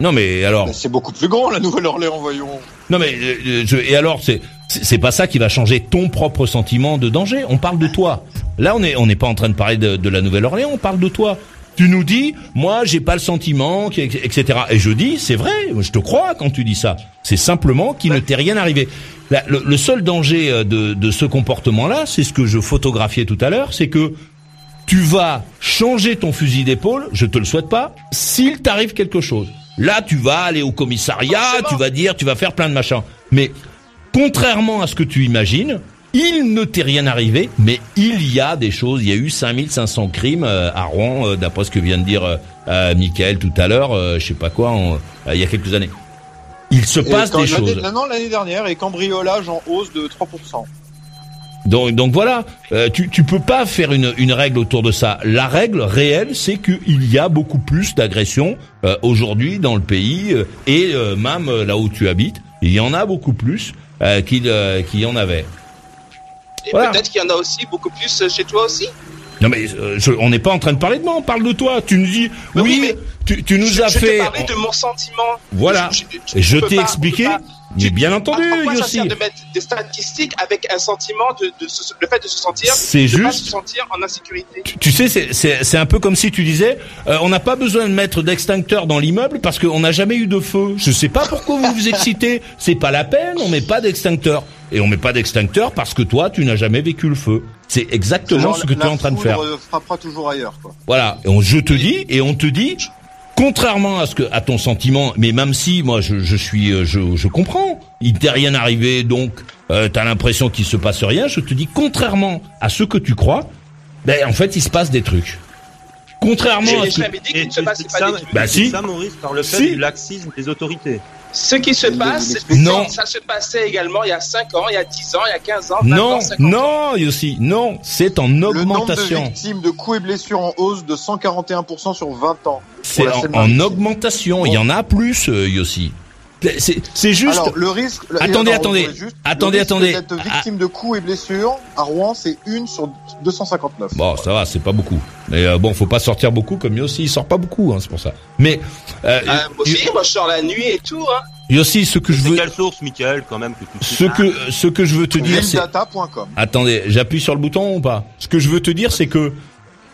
Non mais alors... C'est beaucoup plus grand, la Nouvelle-Orléans, voyons. Non mais euh, euh, je, et alors c'est c'est pas ça qui va changer ton propre sentiment de danger. On parle de toi. Là on est on n'est pas en train de parler de, de la Nouvelle-Orléans. On parle de toi. Tu nous dis moi j'ai pas le sentiment etc. Et je dis c'est vrai. Je te crois quand tu dis ça. C'est simplement qu'il ne t'est rien arrivé. La- le, le seul danger euh, de, de ce comportement-là, c'est ce que je photographiais tout à l'heure, c'est que tu vas changer ton fusil d'épaule, je te le souhaite pas, s'il t'arrive quelque chose. Là, tu vas aller au commissariat, tu vas dire, tu vas faire plein de machins. Mais contrairement à ce que tu imagines, il ne t'est rien arrivé, mais il y a des choses. Il y a eu 5500 crimes euh, à Rouen, euh, d'après ce que vient de dire euh, Michael tout à l'heure, je sais pas quoi, il y a quelques années. Il se passe des choses. Non, l'année dernière, et cambriolage en hausse de 3%. Donc, donc voilà, euh, tu, tu peux pas faire une, une règle autour de ça. La règle réelle, c'est qu'il y a beaucoup plus d'agressions euh, aujourd'hui dans le pays euh, et euh, même euh, là où tu habites, il y en a beaucoup plus euh, qu'il euh, y en avait. Et Voilà. peut-être qu'il y en a aussi beaucoup plus chez toi aussi? Non mais euh, je- on n'est pas en train de parler de moi, on parle de toi. Tu nous dis Mais oui, oui, mais tu, tu nous je, as je fait. te parlais de mon sentiment. Voilà. Je, je t'ai on expliqué. Mais bien entendu, Pourquoi ça Yossi. sert de mettre des statistiques avec un sentiment de, de se- le fait de se sentir, C'est de pas juste- se sentir en insécurité? Tu sais, c'est- c'est c'est un peu comme si tu disais, euh, on n'a pas besoin de mettre d'extincteur dans l'immeuble parce qu'on n'a jamais eu de feu. Je sais pas pourquoi vous vous excitez. C'est pas la peine, on met pas d'extincteur. Et on met pas d'extincteur parce que toi, tu n'as jamais vécu le feu. C'est exactement Genre, ce que tu es en train de faire. frappera toujours ailleurs, quoi. Voilà. Et on, je te dis, et on te dit, contrairement à ce que, à ton sentiment, mais même si moi je, je suis, euh, je, je comprends, il t'est rien arrivé, donc euh, t'as l'impression qu'il se passe rien. Je te dis, contrairement à ce que tu crois, ben en fait il se passe des trucs. Contrairement à J'ai ce jamais dit qu'il Et ne se passe pas ça, des trucs. Bah si. ça, Maurice, par le fait Si. du laxisme des autorités. Ce qui se passe. Non. ça se passait également il y a 5 ans, il y a 10 ans, il y a 15 ans, 20 non, ans, 50 ans. non, Yossi, non, c'est en Le nombre de augmentation. victimes de coups et blessures en hausse de 141% sur 20 ans. C'est en, en augmentation. Il y en a plus, euh, Yossi. C'est juste. Alors, le risque. Attendez, alors, attendez. juste- Attendez, attendez. D'être victime de coups et blessures à Rouen, c'est une sur 259. Bon, ça va, c'est pas beaucoup. Mais euh, bon, faut pas sortir beaucoup comme Yossi, il sort pas beaucoup, hein, c'est pour ça. Mais euh, Euh, moi aussi, moi je sors la nuit et tout. Hein. Yossi, ce que je C'est veux, quelle source, Michael, quand même, que tu ce que ce que je veux te dire, c'est attendez, j'appuie sur le bouton ou pas? Ce que je veux te dire, c'est que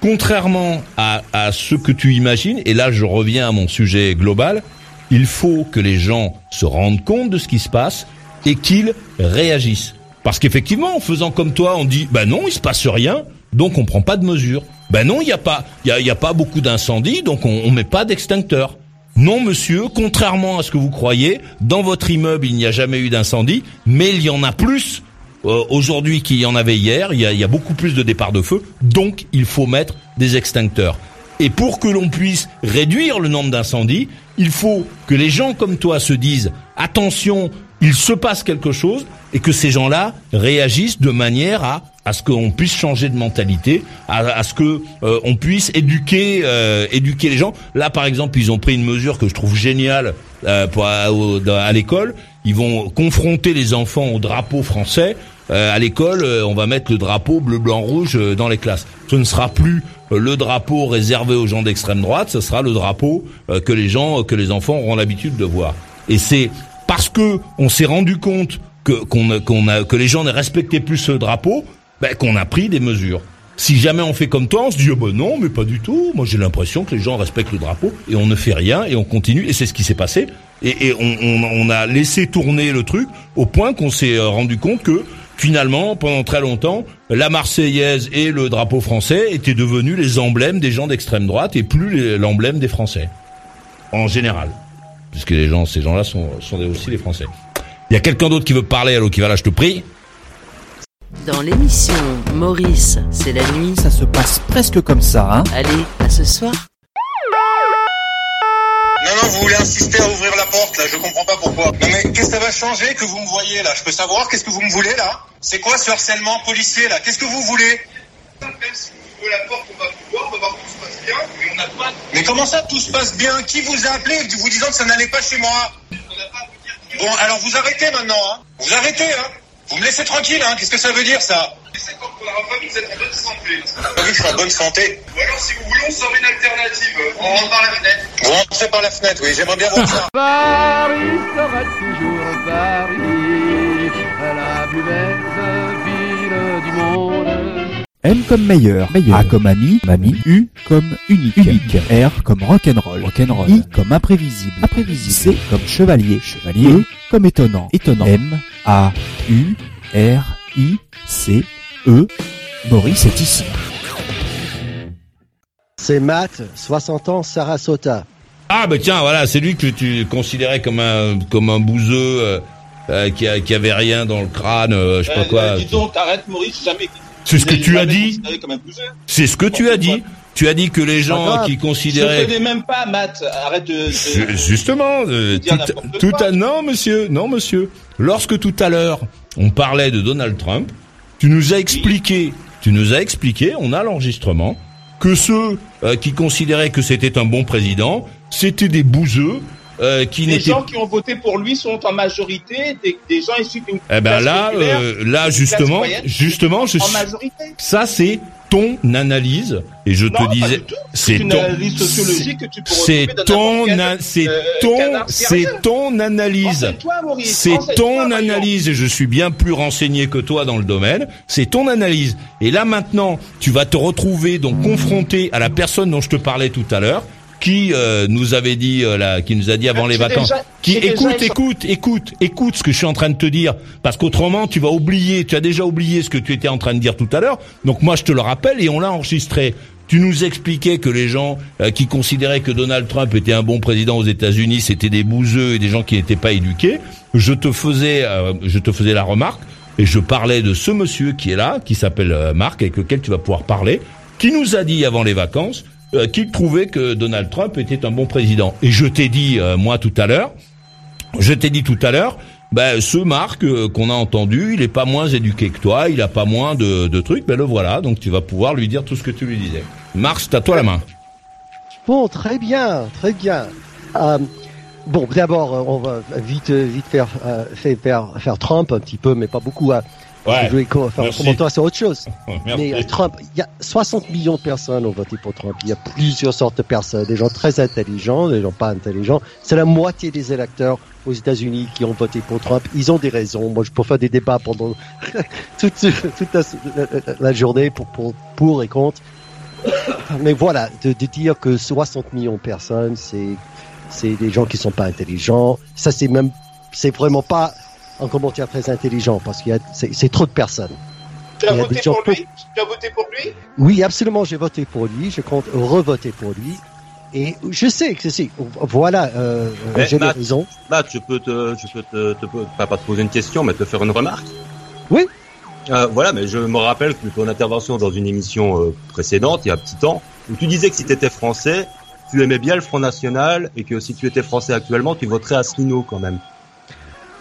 contrairement à, à ce que tu imagines, et là je reviens à mon sujet global, il faut que les gens se rendent compte de ce qui se passe et qu'ils réagissent. Parce qu'effectivement, en faisant comme toi, on dit, bah non, il se passe rien, donc on prend pas de mesures. Ben non, il y a pas, il y y a pas beaucoup d'incendies, donc on, on met pas d'extincteur. Non, monsieur, contrairement à ce que vous croyez, dans votre immeuble, il n'y a jamais eu d'incendie, mais il y en a plus euh, aujourd'hui qu'il y en avait hier. Il y, a, il y a beaucoup plus de départs de feu, donc il faut mettre des extincteurs. Et pour que l'on puisse réduire le nombre d'incendies, il faut que les gens comme toi se disent attention, il se passe quelque chose, et que ces gens-là réagissent de manière à à ce qu'on puisse changer de mentalité, à, ce que euh, on puisse éduquer euh, éduquer les gens. Là, par exemple, ils ont pris une mesure que je trouve géniale euh, pour, à, à l'école. Ils vont confronter les enfants au drapeau français. Euh, à l'école, on va mettre le drapeau bleu, blanc, rouge dans les classes. Ce ne sera plus le drapeau réservé aux gens d'extrême droite. Ce sera le drapeau euh, que les gens, que les enfants auront l'habitude de voir. Et c'est parce que on s'est rendu compte que qu'on a- que les gens ne respectaient plus ce drapeau, ben, qu'on a pris des mesures. Si jamais on fait comme toi, on se dit oh ben non, mais pas du tout. Moi j'ai l'impression que les gens respectent le drapeau et on ne fait rien et on continue et c'est ce qui s'est passé. Et, on, on a laissé tourner le truc au point qu'on s'est euh, rendu compte que finalement, pendant très longtemps, la Marseillaise et le drapeau français étaient devenus les emblèmes des gens d'extrême droite et plus l'emblème des Français en général, puisque les gens, ces gens-là sont, sont aussi les Français. Il y a quelqu'un d'autre qui veut parler, alors qui va là, je te prie. Dans l'émission Maurice, c'est la nuit. Ça se passe presque comme ça, hein Allez, à ce soir. Non, non, vous voulez insister à ouvrir la porte, là, je comprends pas pourquoi. Non, mais qu'est-ce que ça va changer que vous me voyez, là? Je peux savoir qu'est-ce que vous me voulez, là? C'est quoi ce harcèlement policier, là? Qu'est-ce que vous voulez? Même si vous ouvrez la porte, on va vous voir, on va voir que tout se passe bien, mais on n'a pas... Mais comment ça, tout se passe bien? Qui vous a appelé vous disant que ça n'allait pas chez moi? Bon, alors vous arrêtez maintenant, hein. Vous arrêtez, hein Vous me laissez tranquille, hein Qu'est-ce que ça veut dire, ça? C'est quand pour la famille, vous êtes en bonne santé. En bonne santé. Ou alors, si vous voulez, on sort une alternative. On rentre par la fenêtre. Vous rentrez par la fenêtre, oui, j'aimerais bien voir ça. Paris sera toujours Paris, la plus belle. M comme meilleur, A comme ami, mamie, U comme unique, unique, R comme rock'n'roll, rock'n'roll, I comme imprévisible, imprévisible, C comme chevalier, chevalier, E comme étonnant, étonnant, M, A, U, R, I, C, E, Maurice est ici. C'est Matt, 60 ans, Sarasota. Ah bah tiens, voilà, c'est lui que tu considérais comme un comme un bouseux euh, euh, qui, a, qui avait rien dans le crâne, euh, je sais pas quoi. Dis donc, arrête Maurice, jamais. C'est ce que tu as dit. C'est ce que tu as dit. Tu as dit que les gens qui Je considéraient connais même pas Matt. Arrête de. de- Ju- Justement, euh, tout, n'importe tout quoi. à non monsieur, non monsieur. Lorsque tout à l'heure on parlait de Donald Trump, tu nous as expliqué, tu nous as expliqué, on a l'enregistrement, que ceux euh, qui considéraient que c'était un bon président, c'était des bouseux euh, qui Les gens qui ont voté pour lui sont en majorité des, des gens issus d'une Eh ben là, euh, là justement, justement, je en majorité. ça c'est ton analyse et je Non, te disais c'est ton analyse sociologique que tu peux c'est ton c'est euh, ton c'est ton analyse. C'est ton analyse et je suis bien plus renseigné que toi dans le domaine. C'est ton analyse. Et là maintenant tu vas te retrouver donc confronté à la personne dont je te parlais tout à l'heure qui euh, nous avait dit euh, là, qui nous a dit avant les J'ai vacances, déjà- qui écoute, écoute, écoute, écoute ce que je suis en train de te dire, parce qu'autrement tu vas oublier, tu as déjà oublié ce que tu étais en train de dire tout à l'heure. Donc moi je te le rappelle et on l'a enregistré. Tu nous expliquais que les gens euh, qui considéraient que Donald Trump était un bon président aux États-Unis, c'était des bouseux et des gens qui n'étaient pas éduqués. Je te faisais, euh, je te faisais la remarque et je parlais de ce monsieur qui est là, qui s'appelle euh, Marc, avec lequel tu vas pouvoir parler, qui nous a dit avant les vacances euh, qu'il trouvait que Donald Trump était un bon président. Et je t'ai dit euh, moi tout à l'heure, je t'ai dit tout à l'heure, ben ce Marc euh, qu'on a entendu, il est pas moins éduqué que toi, il a pas moins de, trucs, ben le voilà, donc tu vas pouvoir lui dire tout ce que tu lui disais. Marc, à toi la main. Bon, très bien, très bien. Euh, bon, d'abord, on va vite, vite faire, euh, faire, faire Trump un petit peu, mais pas beaucoup. Hein. Ouais, Je un merci. commentaire sur autre chose. Merci. Mais euh, Trump, il y a 60 millions de personnes ont voté pour Trump. Il y a plusieurs sortes de personnes, des gens très intelligents, des gens pas intelligents. C'est la moitié des électeurs aux États-Unis qui ont voté pour Trump. Ils ont des raisons. Moi, je peux faire des débats pendant [laughs] toute, toute la, la- la journée pour, pour, pour et contre. Mais voilà, de, de dire que 60 millions de personnes, c'est c'est des gens qui sont pas intelligents. Ça, c'est même, c'est vraiment pas un commentaire très intelligent parce qu'il y a, c'est c'est trop de personnes. Tu as voté pour lui? Tu as voté pour lui? Oui, absolument, j'ai voté pour lui. Je compte revoter pour lui. Et je sais que c'est, voilà, euh, Mais j'ai Matt, raison. Matt, je peux te, je peux te, te- pas, pas te poser une question, mais te faire une remarque? Oui. Euh, voilà, mais je me rappelle que ton intervention dans une émission euh, précédente, il y a un petit temps, où tu disais que si tu étais français, tu aimais bien le Front National et que si tu étais français actuellement, tu voterais Asselineau quand même.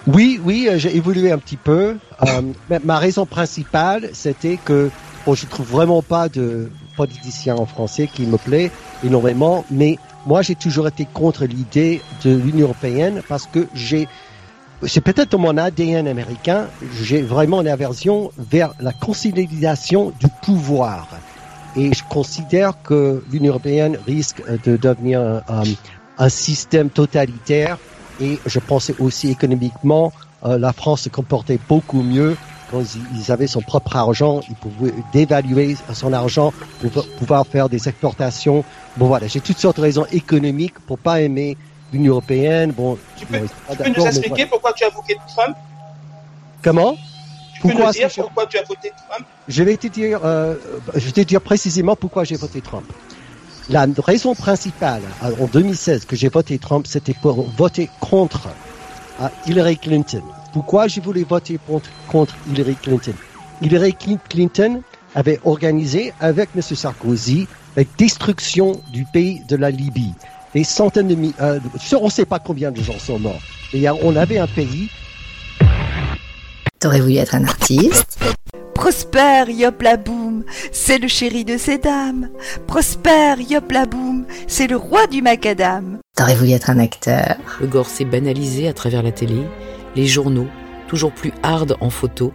Oui, oui, euh, j'ai évolué un petit peu. Euh, ma raison principale, c'était que bon, je trouve vraiment pas de politicien en français qui me plaît énormément, mais moi j'ai toujours été contre l'idée de l'Union européenne parce que j'ai c'est peut-être mon ADN américain, j'ai vraiment une aversion vers la consolidation du pouvoir. Et je considère que l'Union européenne risque de devenir un- un système totalitaire. Et je pensais aussi économiquement, euh, la France se comportait beaucoup mieux quand ils, avaient son propre argent. Ils pouvaient dévaluer son argent pour pouvoir faire des exportations. Bon voilà, j'ai toutes sortes de raisons économiques pour pas aimer l'Union européenne. Bon, Tu peux, tu peux nous expliquer pourquoi tu as voté Trump? Comment? Tu peux Pourquoi nous est-ce dire pourquoi tu as voté Trump? Je vais te dire, euh, je vais te dire précisément pourquoi j'ai voté Trump. La raison principale euh, en 2016 que j'ai voté Trump, c'était pour voter contre euh, Hillary Clinton. Pourquoi j'ai voulu voter contre, Hillary Clinton? Hillary Clinton avait organisé avec M. Sarkozy la destruction du pays de la Libye. Des centaines de milliers, euh, on ne sait pas combien de gens sont morts. Et on avait un pays T'aurais voulu être un artiste? Prosper, yop la boum, c'est le chéri de ces dames. Prosper, yop la boum, c'est le roi du macadam. T'aurais voulu être un acteur Le gore s'est banalisé à travers la télé, les journaux, toujours plus hard en photo,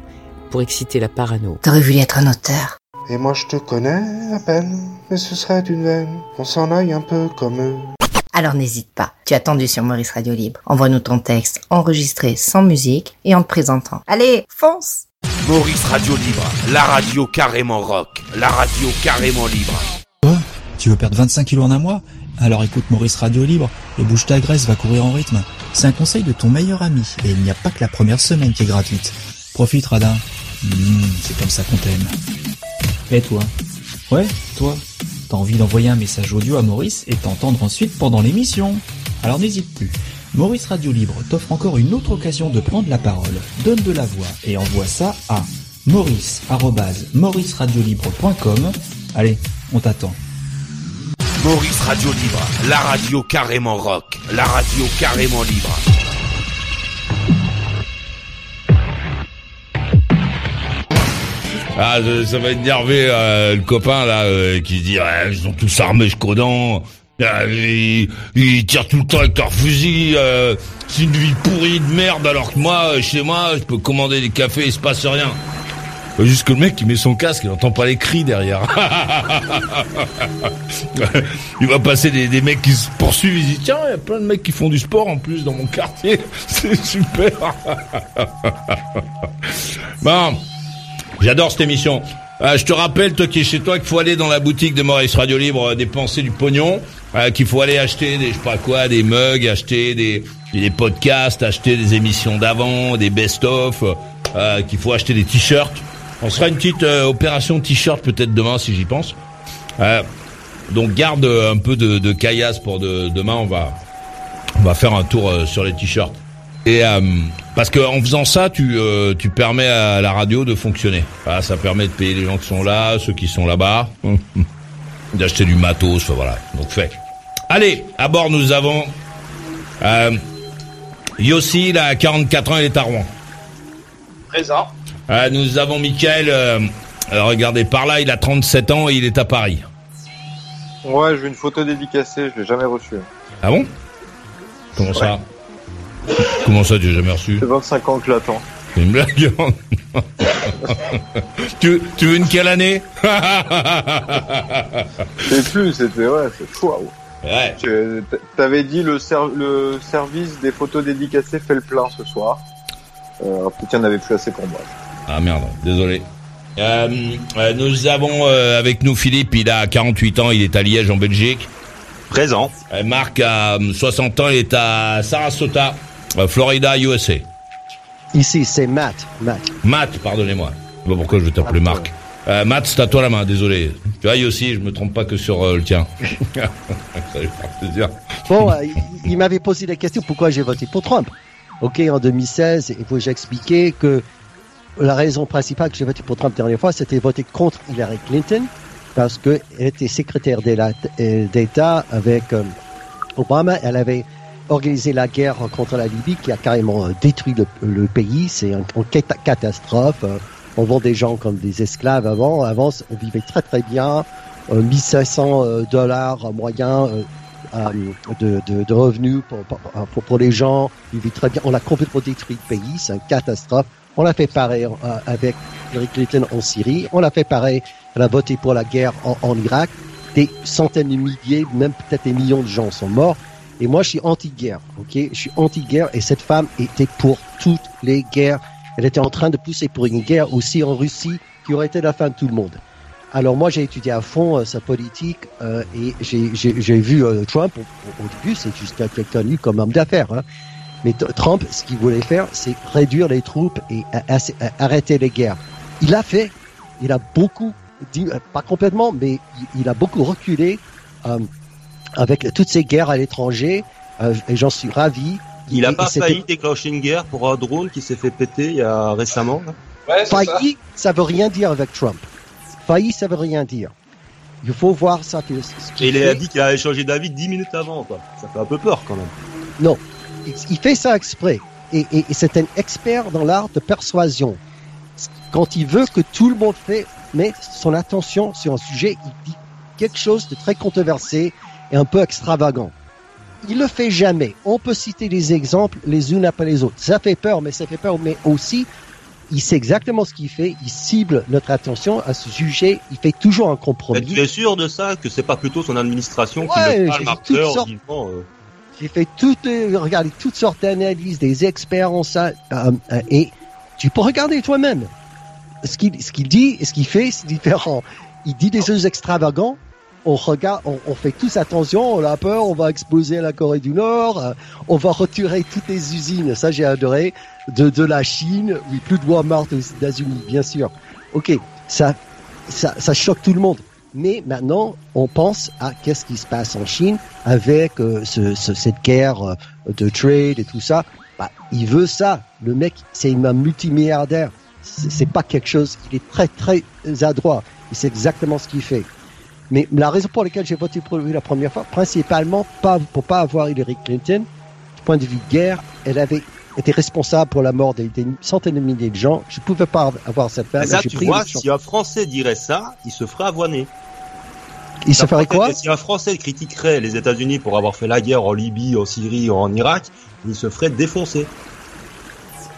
pour exciter la parano. T'aurais voulu être un auteur Et moi je te connais à peine, mais ce serait d'une veine qu'on s'en aille un peu comme eux. Alors n'hésite pas, tu as attendu sur Maurice Radio Libre. Envoie-nous ton texte enregistré sans musique et en te présentant. Allez, fonce Maurice Radio Libre, la radio carrément rock, la radio carrément libre. Quoi? Tu veux perdre 25 kilos en un mois? Alors écoute Maurice Radio Libre et bouge ta graisse va courir en rythme. C'est un conseil de ton meilleur ami et il n'y a pas que la première semaine qui est gratuite. Profite Radin. Mmh, c'est comme ça qu'on t'aime. Et toi? Ouais, toi? T'as envie d'envoyer un message audio à Maurice et t'entendre ensuite pendant l'émission? Alors n'hésite plus. Maurice Radio Libre t'offre encore une autre occasion de prendre la parole. Donne de la voix et envoie ça à maurice.mauriceradiolibre.com Allez, on t'attend. Maurice Radio Libre, la radio carrément rock, la radio carrément libre. Ah, je- ça va énerver euh, le copain là euh, qui se dit ouais, ils sont tous armés jusqu'aux dents. Ah, Ils, ils tirent tout le temps avec leur fusil. euh, c'est une vie pourrie de merde alors que moi, euh, chez moi, je peux commander des cafés, il se passe rien. Juste que le mec qui met son casque, il n'entend pas les cris derrière. [laughs] il va passer des, des mecs qui se poursuivent, il dit tiens, il y a plein de mecs qui font du sport en plus dans mon quartier, [laughs] c'est super. [laughs] bon, j'adore cette émission. Euh, je te rappelle, toi qui es chez toi, qu'il faut aller dans la boutique de Maurice Radio Libre euh, dépenser du pognon, euh, qu'il faut aller acheter des, je sais pas quoi, des mugs, acheter des, podcasts, acheter des émissions d'avant, des best-of, euh, qu'il faut acheter des t-shirts. On sera une petite opération t-shirt peut-être demain si j'y pense. Donc garde un peu de, caillasse pour de- demain. On va on va faire un tour sur les t-shirts. Et euh, parce que en faisant ça, tu euh, tu permets à la radio de fonctionner. Voilà, ça permet de payer les gens qui sont là, ceux qui sont là-bas, [laughs] d'acheter du matos. enfin, Voilà, donc fait. Allez, à bord nous avons euh, Yossi, il a 44 ans, il est à Rouen. Présent. Euh, nous avons Michael, euh, regardez par là, il a 37 ans et il est à Paris. Ouais, je veux une photo dédicacée, je l'ai jamais reçue. Ah bon? Comment ça? Comment ça, tu l'as jamais reçu C'est 25 ans que je l'attends. C'est une blague [laughs] tu, tu veux une quelle année C'est plus, c'était, ouais, c'est fou. ah ouais. T'avais dit le, ser- le service des photos dédicacées fait le plein ce soir. Euh, alors peut-être qu'il n'y en avait plus assez pour moi. Ah merde, désolé. Euh, euh, nous avons euh, avec nous Philippe, il a 48 ans, il est à Liège en Belgique. Présent. Marc a euh, 60 ans, il est à Sarasota, Florida, USA. Ici, c'est Matt. Matt. Matt, pardonnez-moi. Je sais pas pourquoi je t'appeler Marc. Euh, Matt, c'est à toi la main, désolé. Tu vois, aussi, je me trompe pas que sur euh, le tien. [laughs] Ça plaisir. Bon, euh, il, m'avait posé la question pourquoi j'ai voté pour Trump? Ok, en 2016, il faut que j'expliquais que la raison principale que j'ai voté pour Trump la dernière fois, c'était voter contre Hillary Clinton parce qu'elle était secrétaire euh, d'État avec euh, Obama. Elle avait organisé la guerre contre la Libye qui a carrément euh, détruit le, pays. C'est cata- catastrophe. Euh, On vend des gens comme des esclaves avant. Avant, on vivait très très bien. Euh, 1500 euh, dollars euh, de, de, revenus pour, pour, les gens. Vivent très bien. On a complètement détruit le pays. C'est une catastrophe. On l'a fait pareil avec Hillary Clinton en Syrie. On l'a fait pareil. Elle a voté pour la guerre en, en Irak. Des centaines de milliers, même peut-être des millions de gens sont morts. Et moi, je suis anti-guerre. Ok, je suis anti-guerre. Et cette femme était pour toutes les guerres. Elle était en train de pousser pour une guerre aussi en Russie qui aurait été la fin de tout le monde. Alors moi j'ai étudié à fond euh, sa politique euh, et j'ai- vu euh, Trump au, au- début c'est juste quelqu'un connu comme homme d'affaires. Hein. Mais Trump ce qu'il voulait faire c'est réduire les troupes et a- arrêter les guerres. Il l'a fait. Il a beaucoup, dit- euh, pas complètement, mais il, il a beaucoup reculé euh, avec toutes ces guerres à l'étranger euh, et j'en suis ravi. Il a Et- pas failli déclencher une guerre pour un drone qui s'est fait péter il y a récemment. Failli, ça. veut rien dire avec Trump. Failli, ça veut rien dire. Il faut voir ça. que- ce qu'il Et il fait. a dit qu'il avait changé d'avis dix minutes avant. Quoi. Ça fait un peu peur quand même. Non, il, il fait ça exprès. Et, et- et c'est un expert dans l'art de persuasion. Quand il veut que tout le monde fait, met son attention sur un sujet, il dit quelque chose de très controversé et un peu extravagant. Il le fait jamais. On peut citer des exemples les unes après les autres. Ça fait peur, mais ça fait peur. Mais aussi, il sait exactement ce qu'il fait. Il cible notre attention à ce sujet. Il fait toujours un Mais compromis. tu es sûr de ça que c'est pas plutôt son administration qui Ouais, le j'ai parle vu marqueur sortes- disant, euh, J'ai fait toutes, euh, regardé toutes sortes d'analyses, des experts en ça, euh, euh, et tu peux regarder toi-même. Ce qu'il ce qu'il dit et ce qu'il fait, c'est différent. Il dit des choses extravagants. On regarde, on, on fait tous attention, on a peur, on va exploser la Corée du Nord, euh, on va retirer toutes les usines, ça j'ai adoré, de, de la Chine, oui, plus de Walmart aux États-Unis, bien sûr. Ok, ça, ça, ça choque tout le monde. Mais maintenant, on pense à qu'est-ce qui se passe en Chine avec euh, ce, ce- cette guerre euh, de trade et tout ça. Bah, il veut ça. Le mec, c'est un multimilliardaire. C'est c'est pas quelque chose. Il est très très adroit. Il sait exactement ce qu'il fait. Mais la raison pour laquelle j'ai voté pour lui la première fois, principalement pas pour pas avoir Hillary Clinton, du point de vue guerre, elle avait été responsable pour la mort des, des centaines de milliers de gens. Je pouvais pas avoir cette femme. Ça, tu pris vois, si un Français dirait ça, il se ferait avoiner. Il se ferait quoi? Si un Français critiquerait les États-Unis pour avoir fait la guerre en Libye, en Syrie ou en Irak, il se ferait défoncer.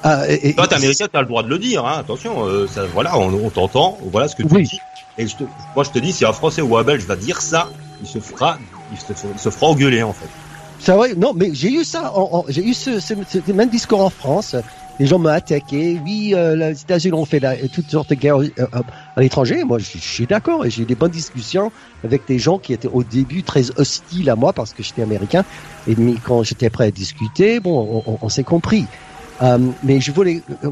Ah, et- et- Toi, t'es américain, t'as le droit de le dire. Hein. Attention, euh, ça, voilà, on, on t'entend. Voilà ce que tu Oui. dis. Et je te, moi, je te dis, si un Français ou un Belge va dire ça, il se fera, il se, il se fera engueuler en fait. C'est vrai, non, mais j'ai eu ça, j'ai eu ce, ce, ce même discours en France. Les gens m'ont attaqué. Oui, euh, les États-Unis ont fait la, toutes sortes de guerres euh, à l'étranger. Moi, je, je suis d'accord et j'ai eu des bonnes discussions avec des gens qui étaient au début très hostiles à moi parce que j'étais américain. Et mais quand j'étais prêt à discuter, bon, on, on- on s'est compris. Euh, mais je voulais euh,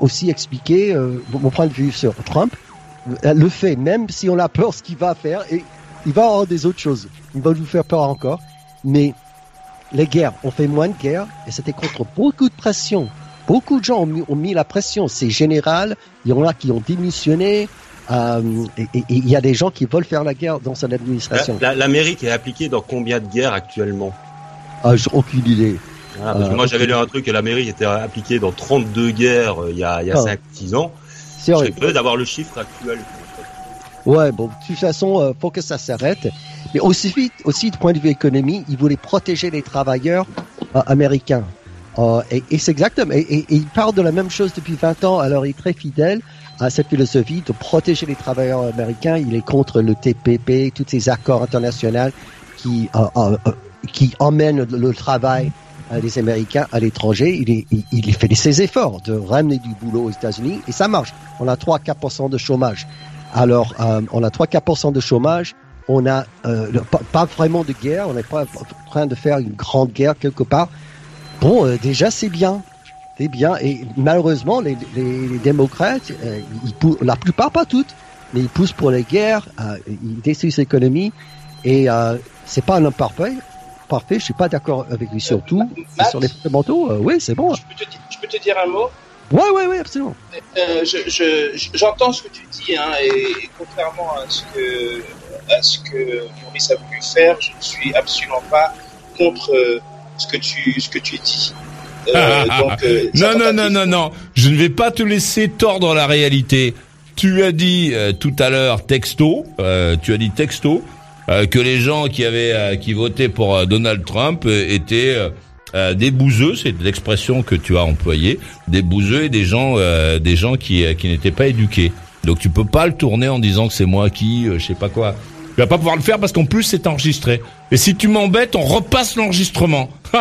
aussi expliquer euh, mon point de vue sur Trump. Le fait, même si on a peur ce qu'il va faire, et il va avoir des autres choses. Il va nous faire peur encore. Mais les guerres, on fait moins de guerres et c'était contre beaucoup de pression. Beaucoup de gens ont mis, ont mis la pression. C'est général. Il y en a qui ont démissionné. euh, et il y a des gens qui veulent faire la guerre dans son administration. La- la- L'Amérique est appliquée dans combien de guerres actuellement? Ah, j'ai aucune idée. Voilà, parce que moi, j'avais lu un truc que l'Amérique était appliquée dans 32 guerres euh, il y a, il y a Ah. 5-6 ans. C'est Je d'avoir le chiffre actuel. Ouais, bon, de toute façon, euh, faut que ça s'arrête. Mais aussi vite, aussi du point de vue économie, ils voulaient protéger les travailleurs euh, américains. Euh, et et c'est exactement. Et, et- et il parle de la même chose depuis 20 ans. Alors, il est très fidèle à cette philosophie de protéger les travailleurs américains. Il est contre le TPP, tous ces accords internationaux qui euh, qui emmènent le, le travail des Américains à l'étranger. Il, il, il fait ses efforts de ramener du boulot aux États-Unis et ça marche. On a 3-4% de chômage. Alors, euh, on a 3-4% de chômage. On a euh, pas, vraiment de guerre. On n'est pas en train de faire une grande guerre quelque part. Bon, euh, déjà, c'est bien. C'est bien. Et malheureusement, les, les, les démocrates, euh, ils la plupart, pas toutes, mais ils poussent pour les guerres. euh, ils détruisent l'économie. Et euh, c'est pas un homme parfait. Parfait, je suis pas d'accord avec lui sur tout. Et sur les fondamentaux, euh, oui, c'est bon. Je peux, te, di- je peux te dire un mot? Ouais, ouais, ouais, absolument. Euh, je, je- je- j'entends ce que tu dis, hein, et, et contrairement à ce que à ce que Maurice a voulu faire, je ne suis absolument pas contre euh, ce que tu ce que tu dis. Euh, donc, euh, non, non, non, non, non. Je ne vais pas te laisser tordre la réalité. Tu as dit euh, tout à l'heure texto, euh, tu as dit texto, euh, que les gens qui avaient euh, qui votaient pour euh, Donald Trump euh, étaient euh, euh, des bouseux, c'est l'expression que tu as employée, des bouseux et des gens euh, des gens qui euh, qui n'étaient pas éduqués. Donc tu peux pas le tourner en disant que c'est moi qui, euh, je sais pas quoi. Tu vas pas pouvoir le faire parce qu'en plus c'est enregistré. Et si tu m'embêtes, on repasse l'enregistrement. [laughs]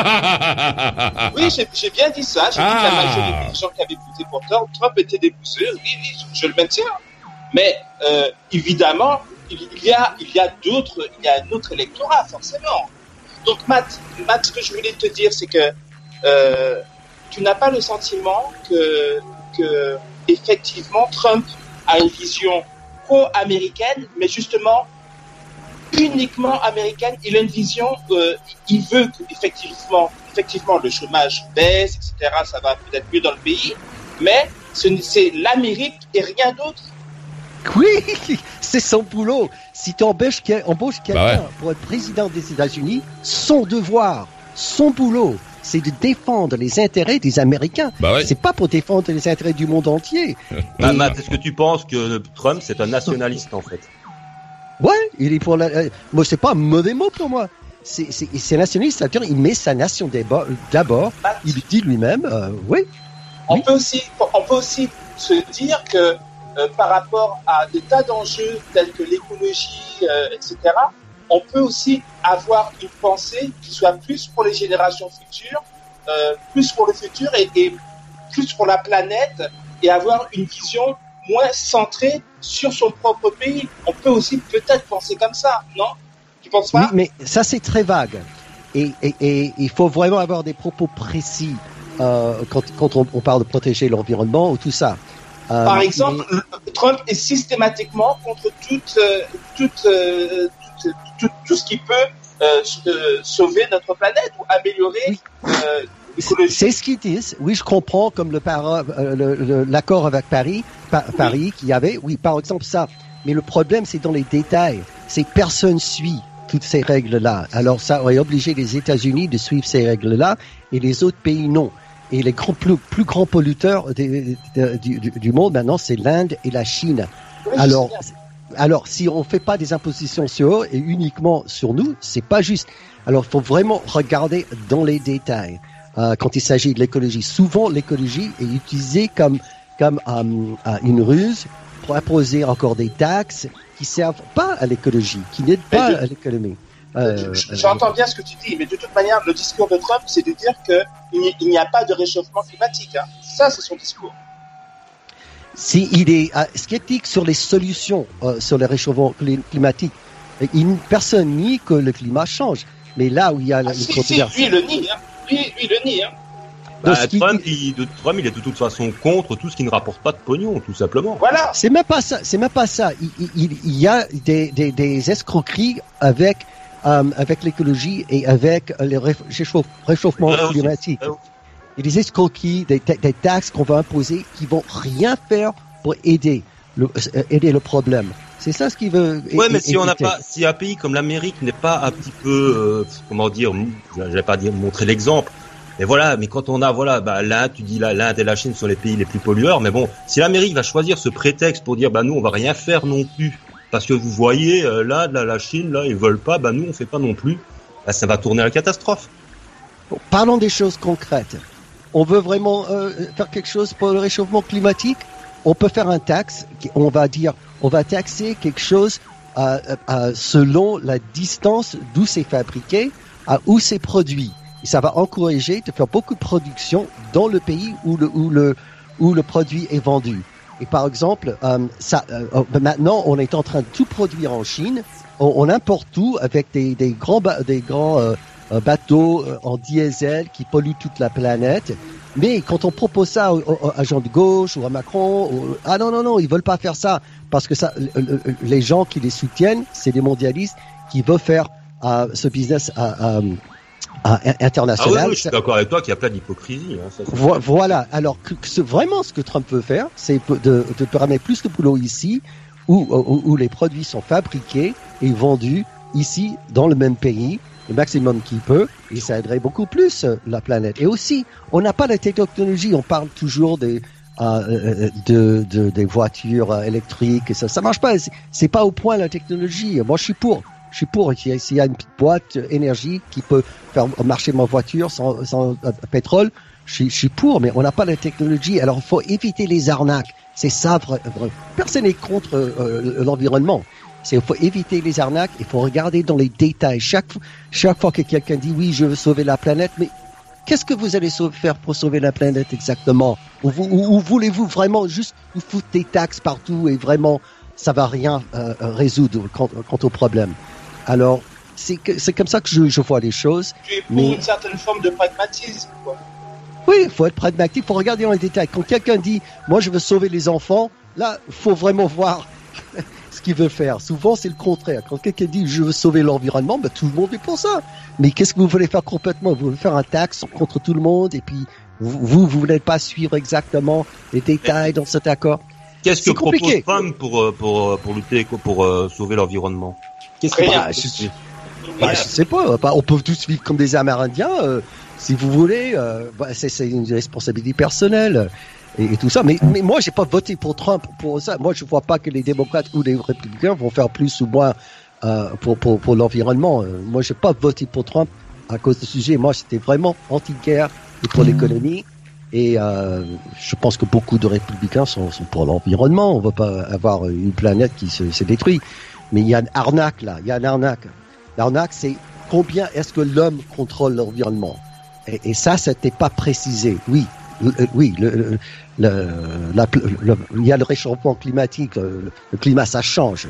Oui, j'ai, bien dit ça. J'ai dit que Ah. la majorité des gens qui avaient voté pour Trump, Trump étaient des pousseurs. Oui, oui, je, je le maintiens. Mais euh, évidemment, il, y a, il y a d'autres, il y a un autre électorat forcément. Donc, Matt, Matt, ce que je voulais te dire, c'est que euh, tu n'as pas le sentiment que, que effectivement Trump a une vision pro-américaine, mais justement uniquement américaine. Il a une vision, euh, il veut que effectivement, effectivement le chômage baisse, etc. Ça va peut-être mieux dans le pays, mais c'est l'Amérique et rien d'autre. [laughs] Oui, c'est son boulot. Si tu embauches, quelqu'un Bah ouais. pour être président des États-Unis, son devoir, son boulot, c'est de défendre les intérêts des Américains. Bah ouais. C'est pas pour défendre les intérêts du monde entier. Bah, [laughs] Matt, est-ce que tu penses que Trump c'est un nationaliste en fait? Ouais, il est pour la. euh, Moi, c'est pas un mauvais mot pour moi. C'est nationaliste, c'est-à-dire il met sa nation d'abord. d'abord. Il dit lui-même, euh, oui. On peut aussi, on peut aussi se dire que euh, par rapport à des tas d'enjeux tels que l'écologie, euh, etc., on peut aussi avoir une pensée qui soit plus pour les générations futures, euh, plus pour le futur et, et plus pour la planète et avoir une vision moins centrée sur son propre pays. On peut aussi peut-être penser comme ça, non? Tu penses Oui, pas? Mais ça c'est très vague. Et, et, et il faut vraiment avoir des propos précis euh, quand, quand on parle de protéger l'environnement ou tout ça. Euh, Par exemple, le- Trump est systématiquement contre toute, euh, toute, euh, toute- tout, tout ce qui peut sauver notre planète ou améliorer. C'est ce qu'ils disent. Oui, je comprends, comme le l'accord avec Paris, Pa- Paris qu'il y avait. Oui, par exemple ça. Mais le problème, c'est dans les détails. C'est que personne suit toutes ces règles-là. Alors, ça aurait obligé les États-Unis de suivre ces règles-là et les autres pays non. Et les grands, plus, plus grands polluteurs des- de- du, monde maintenant, c'est l'Inde et la Chine. Alors, alors, si on fait pas des impositions sur eux et uniquement sur nous, c'est pas juste. Alors, il faut vraiment regarder dans les détails. euh, quand il s'agit de l'écologie. Souvent, l'écologie est utilisée comme comme euh, euh, une ruse pour imposer encore des taxes qui servent pas à l'écologie, qui n'aident pas à l'économie. Euh, J'entends bien ce que tu dis, mais de toute manière, le discours de Trump, c'est de dire qu'il n'y- il n'y a pas de réchauffement climatique. hein. Ça, c'est son discours. si il est euh, sceptique sur les solutions euh, sur le réchauffement cli- climatique, personne nie que le climat change. Mais là où il y a la- une Si, si, controverse, lui, il le nie. Hein. Lui, le nie. Hein. Bah, Trump, il, de, Trump, il est de toute façon contre tout ce qui ne rapporte pas de pognon, tout simplement. Voilà. C'est même pas ça. C'est même pas ça. Il, il- il- il y a des, des, des escroqueries avec euh, avec l'écologie et avec le réchauffe- réchauffement climatique. Il y a des escroqueries, des, ta- des taxes qu'on va imposer qui vont rien faire pour aider le, euh, aider le problème. C'est ça ce qu'il veut. Ouais, mais si on n'a pas, si un pays comme l'Amérique n'est pas un petit peu, euh, comment dire, je vais pas dire montrer l'exemple, mais voilà, mais quand on a, voilà, bah, l'Inde, tu dis l'Inde et la Chine sont les pays les plus pollueurs, mais bon, si l'Amérique va choisir ce prétexte pour dire, bah nous, on va rien faire non plus, parce que vous voyez, euh, l'Inde, la, Chine, là, ils veulent pas, bah nous, on fait pas non plus, bah, ça va tourner à la catastrophe. Parlons des choses concrètes. On veut vraiment euh, faire quelque chose pour le réchauffement climatique? On peut faire un taxe. On va dire, on va taxer quelque chose selon la distance d'où c'est fabriqué, à où c'est produit. Ça va encourager de faire beaucoup de production dans le pays où le où le où le produit est vendu. Et par exemple, euh, ça, euh, euh, maintenant, on est en train de tout produire en Chine. On, on importe tout avec des, des grands des grands euh, euh, bateaux euh, en diesel qui polluent toute la planète. Mais quand on propose ça aux, aux- à gens de gauche ou à Macron, ou- ah non non non, ils veulent pas faire ça parce que ça, le- le- le- les gens qui les soutiennent, c'est des mondialistes qui veulent faire ce business à, à- Ah oui, international. oui, je suis d'accord avec toi qu'il y a plein d'hypocrisie. Hein, Vo- Voilà. Alors que, que ce- vraiment, ce que Trump veut faire, c'est de, de permettre plus de boulot ici, où, où, où les produits sont fabriqués et vendus ici dans le même pays, le maximum qu'il peut, et ça aiderait beaucoup plus euh, la planète. Et aussi, on n'a pas la technologie. On parle toujours des euh, euh, de, de- des voitures euh, électriques. Et ça, ça marche pas. C'est- C'est pas au point la technologie. Moi, je suis pour. Je suis pour. S'il y a- une petite boîte euh, énergie qui peut faire marcher ma voiture sans, euh, pétrole, je suis, pour, mais on n'a pas la technologie. Alors, il faut éviter les arnaques. C'est ça. Personne n'est contre euh, l'environnement. C'est il faut éviter les arnaques. Il faut regarder dans les détails. Chaque chaque fois que quelqu'un dit oui, je veux sauver la planète, mais qu'est-ce que vous allez faire pour sauver la planète exactement? Ou, vous- ou- ou voulez-vous vraiment juste vous foutre des taxes partout et vraiment ça va rien euh, euh, résoudre quant au problème? Alors c'est que- c'est comme ça que je, je vois les choses. Tu es pour Mais une certaine forme de pragmatisme. Quoi. oui, il faut être pragmatique, il faut regarder dans les détails. Quand quelqu'un dit, moi je veux sauver les enfants, là, il faut vraiment voir [laughs] ce qu'il veut faire. Souvent, c'est le contraire. Quand quelqu'un dit, je veux sauver l'environnement, ben, tout le monde est pour ça. Mais qu'est-ce que vous voulez faire complètement? Vous voulez faire un taxe contre tout le monde et puis vous, vous, vous voulez pas suivre exactement les détails dans cet accord? Qu'est-ce que C'est propose compliqué. Trump pour, euh, pour, euh, pour lutter, pour euh, sauver l'environnement? Qu'est-ce Rien. que je, bah, je sais pas. bah, on peut tous vivre comme des Amérindiens, euh, si vous voulez. euh, bah, c'est une responsabilité personnelle euh, et, et tout ça. Mais, mais moi, j'ai pas voté pour Trump pour ça. Moi, je vois pas que les démocrates ou les républicains vont faire plus ou moins euh, pour, pour, pour l'environnement. Euh, Moi, j'ai pas voté pour Trump à cause de ce sujet. Moi, c'était vraiment anti-guerre et pour l'économie. Et euh, je pense que beaucoup de républicains sont, sont pour l'environnement. On va pas avoir une planète qui se, se détruit. Mais il y a une arnaque là. Il y a une arnaque. L'arnaque, c'est combien est-ce que l'homme contrôle l'environnement? Et, et ça, c'était pas précisé. Oui, le- euh, oui, le, le- le- la- le- il y a le réchauffement climatique. Le, le climat, ça change.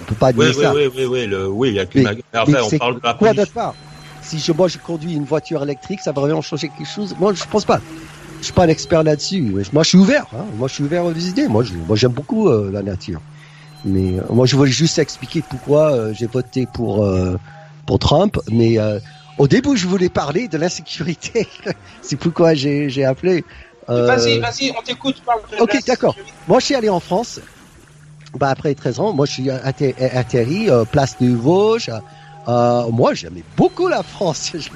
On peut pas dire Oui, oui, ça. oui, oui, oui, le, oui, il y a le climat. Mais- Mais enfin, on parle de la quoi d'autre part? Si je, moi je conduis une voiture électrique, ça va vraiment changer quelque chose? Moi, je pense pas. Je suis pas un expert là-dessus. Moi, je suis ouvert. hein. Moi, je suis ouvert aux idées. Moi, j'aime beaucoup euh, la nature. Mais euh, moi, je voulais juste expliquer pourquoi euh, j'ai voté pour euh, pour Trump. Mais euh, au début, je voulais parler de l'insécurité. [laughs] C'est pourquoi j'ai j'ai appelé. Euh, Vas-y, vas-y, on t'écoute. Parle de Ok, d'accord. Moi, je suis allé en France. Bah, après 13 ans, moi, je suis atter- atterri euh, place du Vosges. Euh, moi, j'aimais beaucoup la France. [laughs] Je,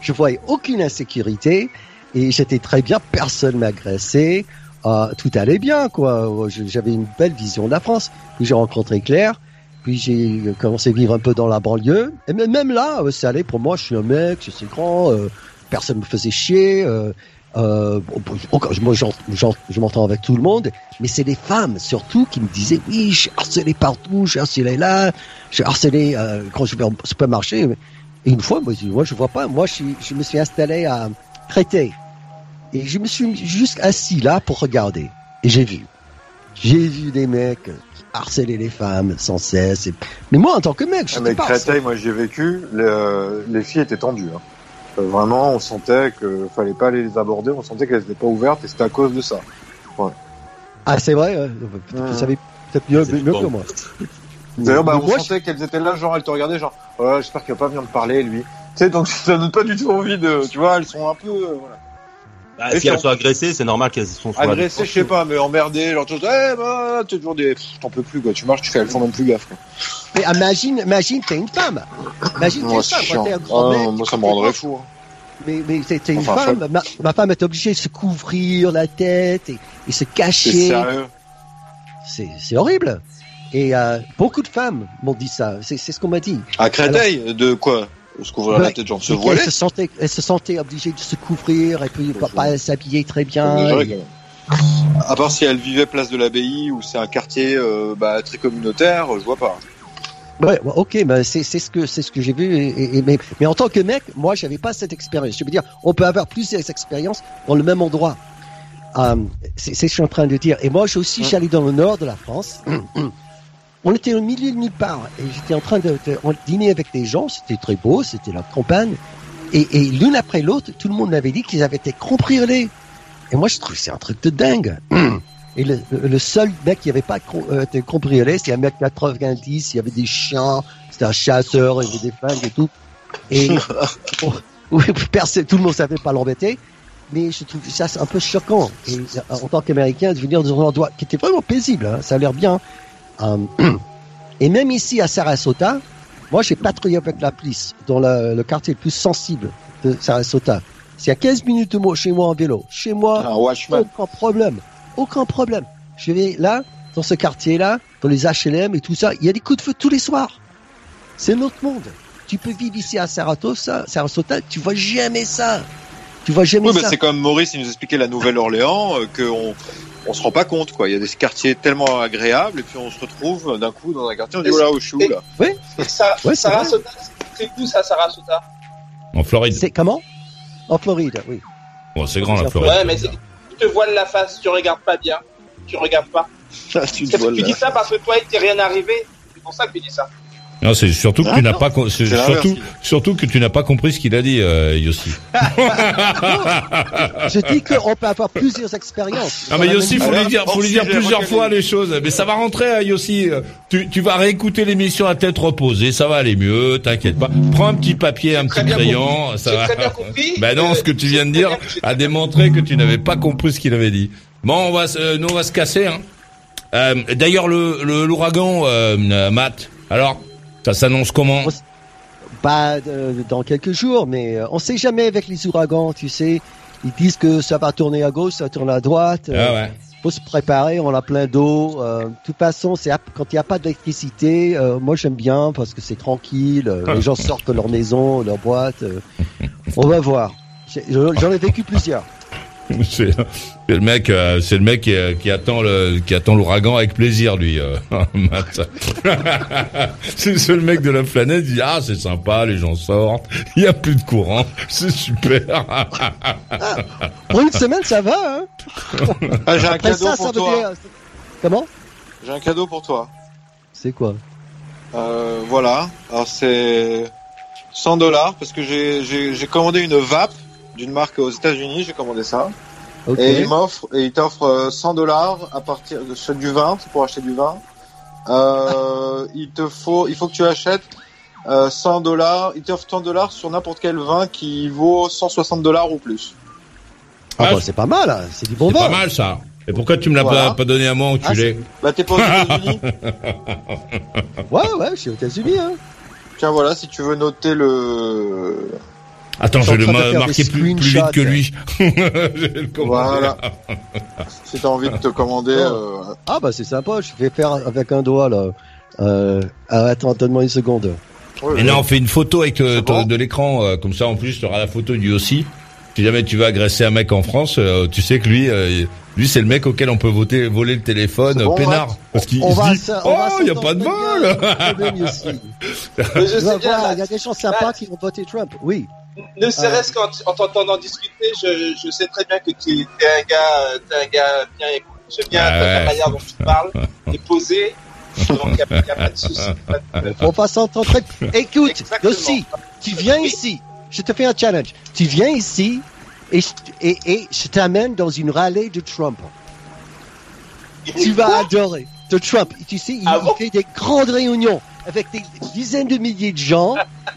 je voyais aucune insécurité et j'étais très bien. Personne m'agressait. Euh, tout allait bien, quoi. Je- J'avais une belle vision de la France. Puis j'ai rencontré Claire. Puis j'ai commencé à vivre un peu dans la banlieue. Et même là, euh, ça allait pour moi. Je suis un mec, je suis grand. euh, personne me faisait chier. Euh, euh, bon, moi, je m'entends avec tout le monde, mais c'est les femmes surtout qui me disaient oui, suis harcelé partout, suis harcelé là, suis harcelé euh, quand je vais au supermarché. Et une fois, moi, je, vois pas. Moi, je, je me suis installé à Créteil et je me suis juste assis là pour regarder. Et j'ai vu, j'ai vu des mecs harceler les femmes sans cesse. Et- Mais moi, en tant que mec, je Ah, sais mais pas. Créteil, moi j'y ai vécu, les, les filles étaient tendues. hein. Euh, Vraiment, on sentait que fallait pas aller les aborder, on sentait qu'elles n'étaient pas ouvertes et c'était à cause de ça. Ouais. Ah, c'est vrai. Vous savez peut-être mieux, mieux que moi. D'ailleurs, bah, on moi, sentait qu'elles étaient là, genre elles te regardaient, genre, oh, j'espère qu'il va pas venir me parler, lui. Tu sais, donc ça donne pas du tout envie de, tu vois, elles sont un peu, euh, voilà. Bah, si elles sont agressées, c'est normal qu'elles sont sur la Agressées, je sais pas, mais emmerdées, genre, tu eh, bah, t'es toujours des, t'en peux plus, quoi. Tu marches, tu fais, elles font même plus gaffe, quoi. Mais imagine, imagine, t'es une femme. Imagine, t'es Moi, une femme. t'es un grand Ah, mec. moi, ça me rendrait fou. hein. Mais, mais t'es une Enfin, femme. Ma, ma femme est obligée de se couvrir la tête et, et se C'est cacher. sérieux. C'est c'est horrible. Et euh, beaucoup de femmes m'ont dit ça. C'est c'est ce qu'on m'a dit. À Créteil, de quoi? Se couvrir la tête, genre, se voiler? qu'elle se sentait, elle se sentait obligée de se couvrir et puis pas, pas s'habiller très bien. Et-. À part si elle vivait place de l'abbaye ou c'est un quartier euh, bah, très communautaire, je vois pas. Ouais, ok, mais c'est ce que c'est ce que j'ai vu. Et, et- et- mais, mais en tant que mec, moi, j'avais pas cette expérience. Je veux dire, on peut avoir plusieurs expériences dans le même endroit. Euh, c'est c'est ce que je suis en train de dire. Et moi, je aussi, j'allais dans le nord de la France. [clears throat] on était au milieu de nulle part et j'étais en train de, de dîner avec des gens. C'était très beau, c'était la campagne. Et, et l'une après l'autre, tout le monde m'avait dit qu'ils avaient été cambriolés. Et moi, je trouve que c'est un truc de dingue. [clears throat] Et le, le- seul mec qui avait pas euh, été cambriolé, c'est un mec 90, il y avait des chiens, c'était un chasseur, il y avait des flingues et tout. Et [laughs] [laughs] bon, personne, tout le monde savait pas l'embêter. Mais je trouve ça un peu choquant. Et euh, en tant qu'Américain, de venir dans un endroit qui était vraiment paisible, hein, ça a l'air bien. Euh, [clears throat] et même ici à Sarasota, moi j'ai patrouillé avec la police dans le, le quartier le plus sensible de Sarasota. C'est à 15 minutes de moi, chez moi en vélo. Chez moi, aucun problème. Aucun problème. Je vais là, dans ce quartier-là, dans les HLM et tout ça, il y a des coups de feu tous les soirs. C'est notre monde. Tu peux vivre ici à Sarasota, Sarasota tu vois jamais ça. Tu vois jamais Oui, mais ça. c'est comme Maurice, il nous expliquait la Nouvelle-Orléans, euh, qu'on on se rend pas compte, quoi. Il y a des quartiers tellement agréables, et puis on se retrouve d'un coup dans un quartier, on dit, oh là, où je suis où, là? Oui. Ça, Ouais, c'est Sarasota, c'est où ça, Sarasota En Floride. C'est comment? En Floride, oui. Bon, c'est grand la Floride. Ouais, mais c'est- tu te voiles la face, tu regardes pas bien. Tu regardes pas. [laughs] tu C'est- tu dis ça parce que toi, il t'est rien arrivé. C'est pour ça que tu dis ça. Non, c'est surtout que Ah, tu n'as non. pas, surtout, surtout que tu n'as pas compris ce qu'il a dit, euh, Yossi. [laughs] Je dis qu'on peut avoir plusieurs expériences. Ah mais Yossi, faut lui dire, faut lui dire plusieurs fois les choses. Mais ça va rentrer, hein, Yossi. Tu, tu vas réécouter l'émission à tête reposée, ça va aller mieux, t'inquiète pas. Prends un petit papier, un petit crayon, ça va. très bien compris. Ben non, ce que tu viens de dire a démontré que tu n'avais pas compris ce qu'il avait dit. Bon, on va, se- euh, nous on va se casser. Hein. Euh, D'ailleurs, le le- l'ouragan, euh, Matt. Alors, ça s'annonce comment Pas euh, dans quelques jours, mais euh, on sait jamais avec les ouragans, tu sais. Ils disent que ça va tourner à gauche, ça tourne à droite. euh, Ah ouais. Faut se préparer, on a plein d'eau. euh, de toute façon, c'est quand il n'y a pas d'électricité, euh, moi j'aime bien parce que c'est tranquille. euh, les gens sortent de leur maison, de leur boîte. euh, [laughs] on va voir. J'en ai vécu plusieurs. C'est [laughs] c'est le mec, euh, c'est le mec qui, euh, qui attend le, qui attend l'ouragan avec plaisir, lui. euh, [laughs] [laughs] c'est le seul mec de la planète. Il dit ah c'est sympa, les gens sortent, il y a plus de courant, c'est super. Pour une semaine, ça va. Hein Ah, j'ai un Après cadeau ça, pour ça toi. dire- Comment? J'ai un cadeau pour toi. C'est quoi? Euh, voilà. Alors c'est 100 dollars parce que j'ai j'ai j'ai commandé une vape d'une marque aux États-Unis. J'ai commandé ça. Et il m'offre et il t'offre euh, 100 dollars à partir de c'est du vin. C'est pour acheter du vin. Euh, il te faut il faut que tu achètes euh, 100 dollars. Il t'offre 100 dollars sur n'importe quel vin qui vaut 160 dollars ou plus. Ah, bah, c'est pas mal, hein. c'est du bon C'est vin. pas mal ça. Et pourquoi tu me l'as Voilà. pas, pas donné à moi, enculé Bah t'es pas aux États-Unis. [laughs] Ouais, ouais, je suis aux États-Unis. Hein. Tiens voilà si tu veux noter le. Attends, Je vais le ma- marquer plus, plus vite que lui. screenshots. [laughs] Je [laughs] vais le commander. Voilà. si t'as envie de te commander. euh, Ah bah c'est sympa, je vais faire avec un doigt là. Euh, ah, attends, donne-moi une seconde. Mais non, fais une photo avec euh, ton- de l'écran, euh, comme ça en plus tu auras la photo du aussi. Si jamais tu veux agresser un mec en France, euh, tu sais que lui, euh, lui c'est le mec auquel on peut voter, voler le téléphone, euh, bon, peinard, on va- parce qu'il on se dit, on oh, il y a pas de vol. Vas là. il y a des gens sympas qui vont voter Trump. Oui. Ne serait-ce qu'en en t'entendant discuter, je, je sais très bien que tu es un gars, euh, un gars bien écoute. J'aime bien Ah la ouais. manière dont tu parles, [laughs] t'es posé, donc il n'y a, y a pas de. [laughs] On va s'entendre. [laughs] Écoute, aussi, tu viens ici. Je te fais un challenge. Tu viens ici et, je- et, et je t'amène dans une rallye de Trump. Tu vas adorer. De Trump. Et tu sais, il, Ah il fait des grandes réunions avec des dizaines de milliers de gens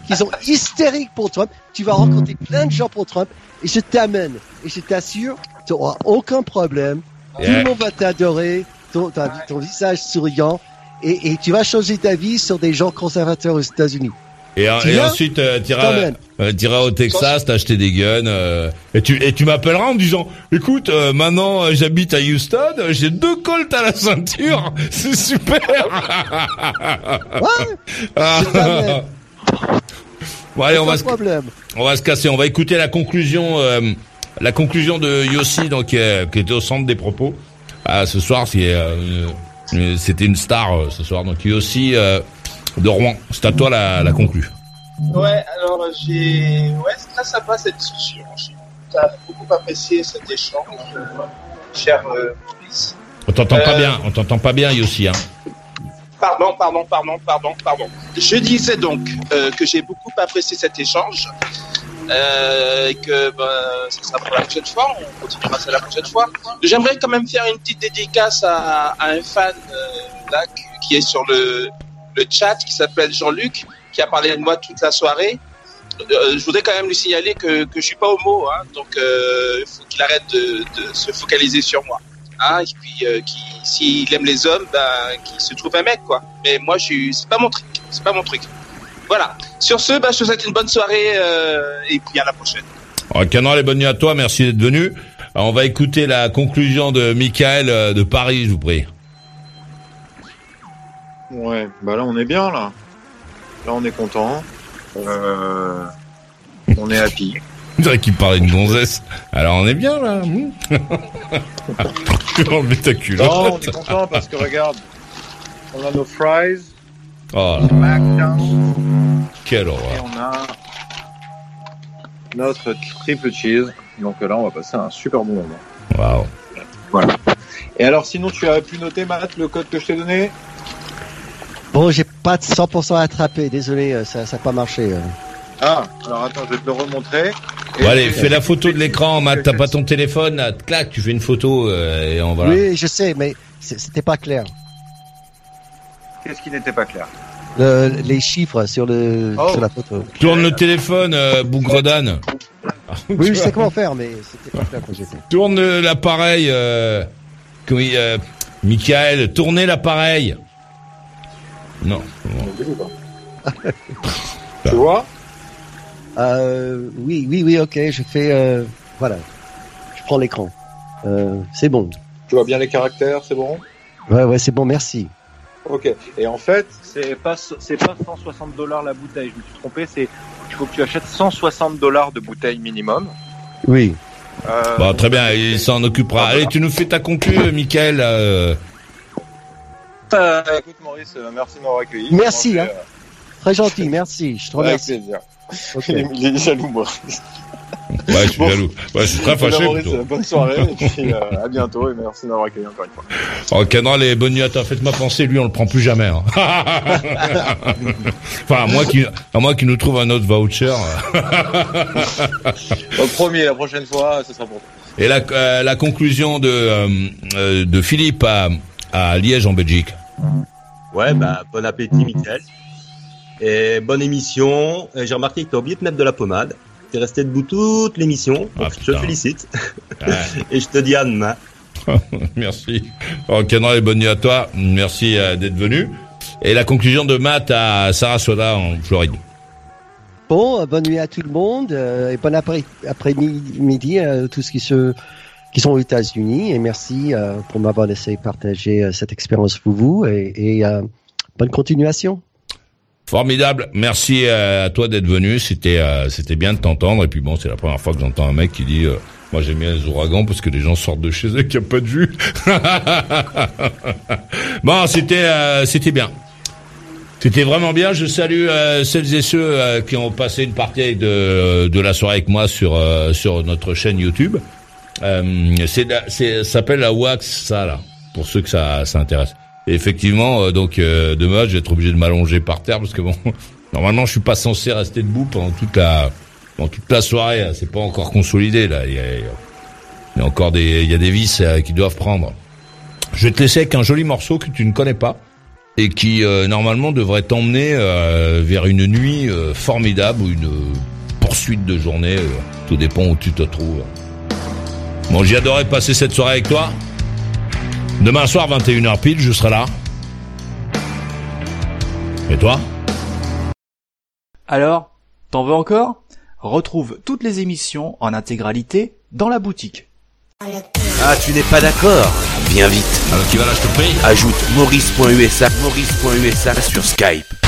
qui sont hystériques pour Trump. Tu vas rencontrer plein de gens pour Trump et je t'amène. Et je t'assure, tu n'auras aucun problème. Tout le monde va t'adorer. Ton, ta- ton visage souriant. Et, et tu vas changer ta vie sur des gens conservateurs aux États-Unis. Et, Tu et viens ensuite, euh, t'iras euh, t'iras au Texas, t'acheter des guns, euh, et tu et tu m'appelleras en me disant, écoute, euh, maintenant euh, j'habite à Houston, euh, j'ai deux colts à la ceinture, [laughs] c'est super. Ah. [laughs] t'amène. Bon, allez, on va se, problème. on va se casser, on va écouter la conclusion, euh, la conclusion de Yossi, donc euh, qui était au centre des propos. Ah, ce soir, euh, c'était une star euh, ce soir, donc Yossi euh, de Rouen. C'est à toi la, la conclue. Ouais, alors euh, j'ai. Ouais, c'est très sympa cette discussion. J'ai beaucoup apprécié cet échange, euh, cher euh, Maurice. On t'entend pas Euh, bien, on t'entend pas bien Yossi. Hein. Pardon, pardon, pardon, pardon, pardon. Je disais donc euh, que j'ai beaucoup apprécié cet échange. Euh, et que ça sera pour la prochaine fois, on continuera ça la prochaine fois. J'aimerais quand même faire une petite dédicace à, à un fan euh, là qui est sur le, le chat, qui s'appelle Jean-Luc, qui a parlé de moi toute la soirée. Euh, je voudrais quand même lui signaler que, que je suis pas homo, hein, donc euh, il faut qu'il arrête de, se focaliser sur moi. Hein, et puis, euh, s'il aime les hommes, ben, qu'il se trouve un mec, quoi. Mais moi, je suis, c'est pas mon truc, c'est pas mon truc. Voilà. Sur ce, ben, je te souhaite une bonne soirée euh, et puis à la prochaine. Alors, Canon, les bonnes nuits à toi, merci d'être venu. On va écouter la conclusion de Michael de Paris, je vous prie. Ouais, bah là on est bien là. Là on est content. Euh, on est happy. On dirait qu'il parlait de gonzesse. Alors, on est bien, là. [laughs] enlever ta Non, on culotte. est content parce que regarde, on a nos fries, Oh, nos mac quelle et horreur. on a notre triple cheese. Donc là on va passer un super bon moment. Waouh. Voilà. Et alors sinon tu as pu noter Matt le code que je t'ai donné? Bon, j'ai pas de 100% attrapé. Désolé, euh, ça n'a pas marché. euh. Ah, alors attends, je vais te le remontrer. Bon, allez, fais la photo de l'écran, Matt. T'as pas ton téléphone, là. Clac, tu fais une photo, euh, et on voilà. Oui, je sais, mais c'était pas clair. Qu'est-ce qui n'était pas clair Le- les chiffres sur, le, Oh. sur la photo. Tourne le téléphone, euh. Oui, je sais comment faire, mais c'était pas clair quand j'étais. Tourne l'appareil, euh, euh, Michael, tournez l'appareil. Non. [laughs] bon. Tu vois Euh, oui, oui, oui, ok, je fais. Euh, voilà. Je prends l'écran. Euh, c'est bon. Tu vois bien les caractères, c'est bon? Ouais, ouais, c'est bon, merci. Ok. Et en fait, c'est pas c'est pas 160 dollars la bouteille. Je me suis trompé. C'est il faut que tu achètes 160 dollars de bouteille minimum. Oui. Euh, Bon, très bien, il s'en occupera. Allez, tu nous fais ta conclue, Michael. euh, euh, écoute Maurice, euh, merci de m'avoir accueilli. Merci, hein. Très gentil, merci. Je te [laughs] euh, Avec remercie. plaisir. Ok. Il est- il est jaloux Maurice. Ouais, je suis jaloux. Ouais, je suis très fâché, Maurice, plutôt. euh, bonne soirée et puis euh, à bientôt et merci de m'avoir accueilli encore une fois. Oh, Canral et bonne nuit à toi. Faites-moi penser, lui, on le prend plus jamais. hein. [laughs] enfin, à moins qu'il, à moins qu'il nous trouve un autre voucher. Au premier, la prochaine fois, ce sera pour toi. Et la, euh, la conclusion de, euh, euh, de Philippe à, à Liège, en Belgique. Ouais, bah, bon appétit, Michael. Et bonne émission. J'ai remarqué que t'as oublié de mettre de la pommade. T'es resté debout toute l'émission. Ah, je te félicite. Ouais. [laughs] Et je te dis à demain. [laughs] Merci. Oh, Canral et bonne nuit à toi. Merci euh, d'être venu. Et la conclusion de Matt à Sarasota, en Floride. Bon, euh, bonne nuit à tout le monde euh, et bon après- après-midi à tous qui, se, qui sont aux États-Unis et merci euh, pour m'avoir laissé partager euh, cette expérience pour vous et, euh, bonne continuation. Formidable. Merci à toi d'être venu. C'était c'était bien de t'entendre. Et puis bon, c'est la première fois que j'entends un mec qui dit. moi j'aime bien les ouragans parce que les gens sortent de chez eux qu'il n'y a pas de vue. [laughs] bon, c'était c'était bien. C'était vraiment bien. Je salue celles et ceux qui ont passé une partie de, de la soirée avec moi sur sur notre chaîne YouTube. Euh, c'est s'appelle la wax ça là pour ceux que ça ça intéresse. Et effectivement euh, donc euh, demain je vais être obligé de m'allonger par terre parce que bon [laughs] normalement je suis pas censé rester debout pendant toute la pendant toute la soirée. hein. C'est pas encore consolidé là. Il y a, il y a encore des il y a des vis qui doivent prendre. Je vais te laisser avec un joli morceau que tu ne connais pas et qui euh, normalement devrait t'emmener euh, vers une nuit euh, formidable ou une poursuite de journée. tout dépend où tu te trouves. Bon, j'ai adoré passer cette soirée avec toi. Demain soir, 21h pile, je serai là. Et toi? Alors, t'en veux encore? Retrouve toutes les émissions en intégralité dans la boutique. Ah, tu n'es pas d'accord? Viens vite. Alors tu vas là, je te prie. Ajoute maurice.usa, maurice.usa sur Skype.